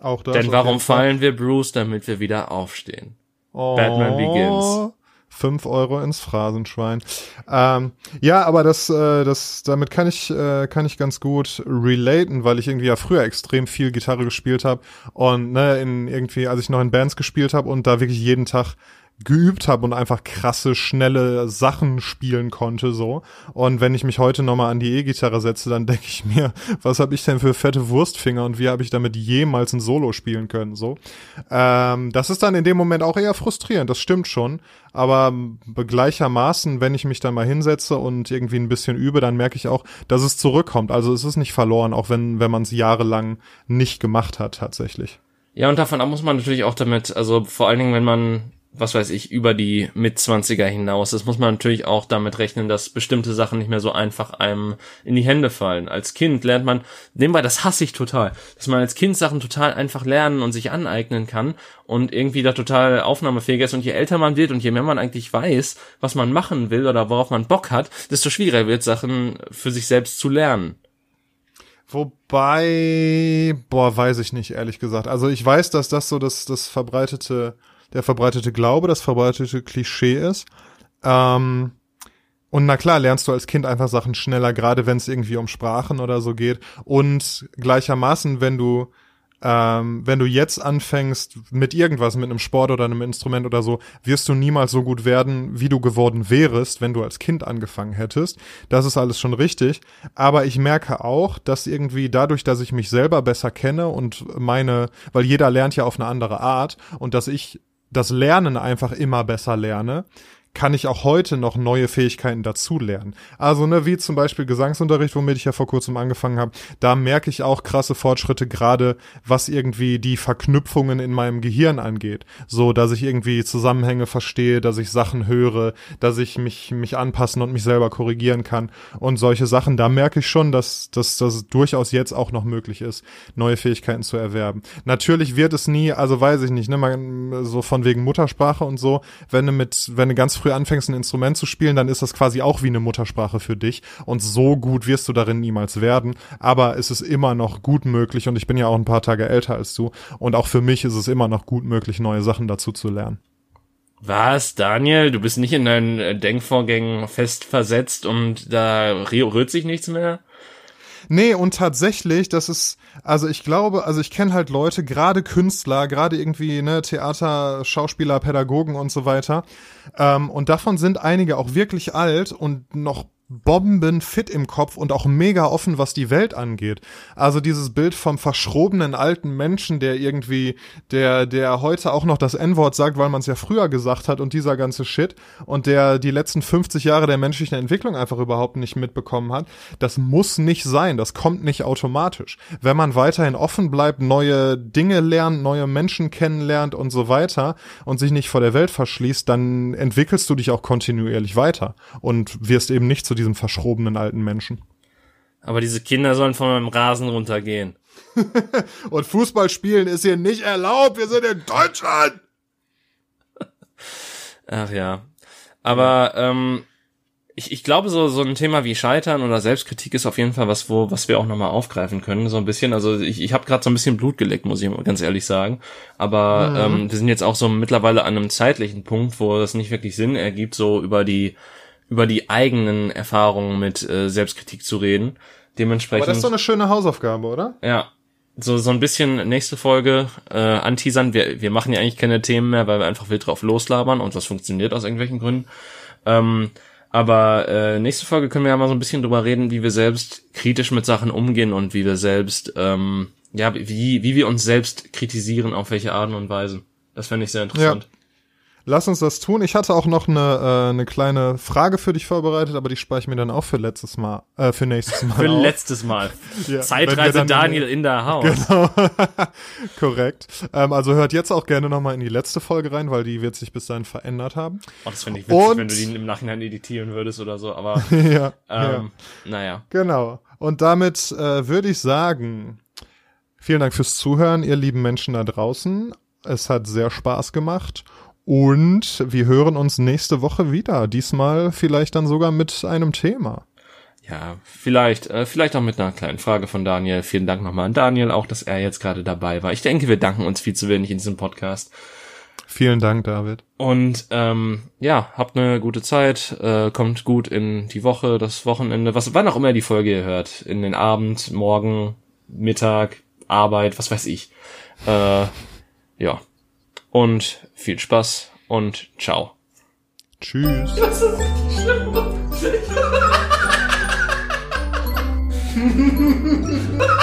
Auch das. Denn warum fallen wir, Bruce, damit wir wieder aufstehen? Oh. Batman Begins. Fünf Euro ins Phrasenschwein. Ähm, ja, aber das, äh, das, damit kann ich, äh, kann ich ganz gut relaten, weil ich irgendwie ja früher extrem viel Gitarre gespielt habe und ne, in irgendwie, als ich noch in Bands gespielt habe und da wirklich jeden Tag geübt habe und einfach krasse, schnelle Sachen spielen konnte so. Und wenn ich mich heute nochmal an die E-Gitarre setze, dann denke ich mir, was habe ich denn für fette Wurstfinger und wie habe ich damit jemals ein Solo spielen können so. Ähm, das ist dann in dem Moment auch eher frustrierend, das stimmt schon. Aber gleichermaßen, wenn ich mich dann mal hinsetze und irgendwie ein bisschen übe, dann merke ich auch, dass es zurückkommt. Also es ist nicht verloren, auch wenn, wenn man es jahrelang nicht gemacht hat tatsächlich. Ja, und davon muss man natürlich auch damit, also vor allen Dingen, wenn man was weiß ich, über die Mitzwanziger hinaus. Das muss man natürlich auch damit rechnen, dass bestimmte Sachen nicht mehr so einfach einem in die Hände fallen. Als Kind lernt man, nebenbei, das hasse ich total, dass man als Kind Sachen total einfach lernen und sich aneignen kann und irgendwie da total aufnahmefähig ist. Und je älter man wird und je mehr man eigentlich weiß, was man machen will oder worauf man Bock hat, desto schwieriger wird Sachen für sich selbst zu lernen. Wobei, boah, weiß ich nicht, ehrlich gesagt. Also ich weiß, dass das so das, das verbreitete der verbreitete Glaube, das verbreitete Klischee ist. Ähm, und na klar, lernst du als Kind einfach Sachen schneller, gerade wenn es irgendwie um Sprachen oder so geht. Und gleichermaßen, wenn du ähm, wenn du jetzt anfängst mit irgendwas, mit einem Sport oder einem Instrument oder so, wirst du niemals so gut werden, wie du geworden wärest, wenn du als Kind angefangen hättest. Das ist alles schon richtig. Aber ich merke auch, dass irgendwie dadurch, dass ich mich selber besser kenne und meine, weil jeder lernt ja auf eine andere Art und dass ich das Lernen einfach immer besser lerne, kann ich auch heute noch neue Fähigkeiten dazulernen. Also, ne, wie zum Beispiel Gesangsunterricht, womit ich ja vor kurzem angefangen habe, da merke ich auch krasse Fortschritte, gerade was irgendwie die Verknüpfungen in meinem Gehirn angeht. So, dass ich irgendwie Zusammenhänge verstehe, dass ich Sachen höre, dass ich mich, mich anpassen und mich selber korrigieren kann und solche Sachen. Da merke ich schon, dass, dass das durchaus jetzt auch noch möglich ist, neue Fähigkeiten zu erwerben. Natürlich wird es nie, also weiß ich nicht, ne, man, so von wegen Muttersprache und so, wenn du mit, wenn du ganz früh anfängst, ein Instrument zu spielen, dann ist das quasi auch wie eine Muttersprache für dich und so gut wirst du darin niemals werden, aber es ist immer noch gut möglich und ich bin ja auch ein paar Tage älter als du und auch für mich ist es immer noch gut möglich, neue Sachen dazu zu lernen. Was, Daniel? Du bist nicht in deinen äh, Denkvorgängen fest versetzt und da rührt sich nichts mehr? Nee, und tatsächlich, das ist, also ich glaube, also ich kenne halt Leute, gerade Künstler, gerade irgendwie, ne, Theater, Schauspieler, Pädagogen und so weiter. Ähm, und davon sind einige auch wirklich alt und noch bombenfit im Kopf und auch mega offen, was die Welt angeht. Also dieses Bild vom verschrobenen alten Menschen, der irgendwie, der, der heute auch noch das N-Wort sagt, weil man es ja früher gesagt hat und dieser ganze Shit und der die letzten 50 Jahre der menschlichen Entwicklung einfach überhaupt nicht mitbekommen hat, das muss nicht sein, das kommt nicht automatisch. Wenn man weiterhin offen bleibt, neue Dinge lernt, neue Menschen kennenlernt und so weiter und sich nicht vor der Welt verschließt, dann entwickelst du dich auch kontinuierlich weiter und wirst eben nicht zu diesem verschrobenen alten Menschen. Aber diese Kinder sollen von meinem Rasen runtergehen. Und Fußball spielen ist hier nicht erlaubt. Wir sind in Deutschland. Ach ja. Aber ähm, ich, ich glaube, so, so ein Thema wie Scheitern oder Selbstkritik ist auf jeden Fall was, wo, was wir auch nochmal aufgreifen können. So ein bisschen. Also ich, ich habe gerade so ein bisschen Blut geleckt, muss ich ganz ehrlich sagen. Aber mhm. ähm, wir sind jetzt auch so mittlerweile an einem zeitlichen Punkt, wo das nicht wirklich Sinn ergibt, so über die über die eigenen Erfahrungen mit äh, Selbstkritik zu reden. Dementsprechend. Aber das ist doch eine schöne Hausaufgabe, oder? Ja. So, so ein bisschen nächste Folge äh, anteasern. Wir, wir machen ja eigentlich keine Themen mehr, weil wir einfach wild drauf loslabern und das funktioniert aus irgendwelchen Gründen. Ähm, aber äh, nächste Folge können wir ja mal so ein bisschen drüber reden, wie wir selbst kritisch mit Sachen umgehen und wie wir selbst, ähm, ja, wie, wie wir uns selbst kritisieren, auf welche Art und Weise. Das fände ich sehr interessant. Ja. Lass uns das tun. Ich hatte auch noch eine, äh, eine kleine Frage für dich vorbereitet, aber die speichere ich mir dann auch für letztes Mal, äh, für nächstes Mal. für auf. letztes Mal. ja, Zeitreise Daniel in der Haus. Genau. Korrekt. Ähm, also hört jetzt auch gerne nochmal in die letzte Folge rein, weil die wird sich bis dahin verändert haben. Oh, das finde ich witzig, Und, wenn du die im Nachhinein editieren würdest oder so, aber ja, ähm, ja. naja. Genau. Und damit äh, würde ich sagen, vielen Dank fürs Zuhören, ihr lieben Menschen da draußen. Es hat sehr Spaß gemacht. Und wir hören uns nächste Woche wieder. Diesmal vielleicht dann sogar mit einem Thema. Ja, vielleicht, äh, vielleicht auch mit einer kleinen Frage von Daniel. Vielen Dank nochmal an Daniel, auch dass er jetzt gerade dabei war. Ich denke, wir danken uns viel zu wenig in diesem Podcast. Vielen Dank, David. Und ähm, ja, habt eine gute Zeit, äh, kommt gut in die Woche, das Wochenende, was wann auch immer die Folge ihr hört, in den Abend, Morgen, Mittag, Arbeit, was weiß ich. Äh, ja, und viel Spaß und ciao. Tschüss. Das ist richtig schlimm.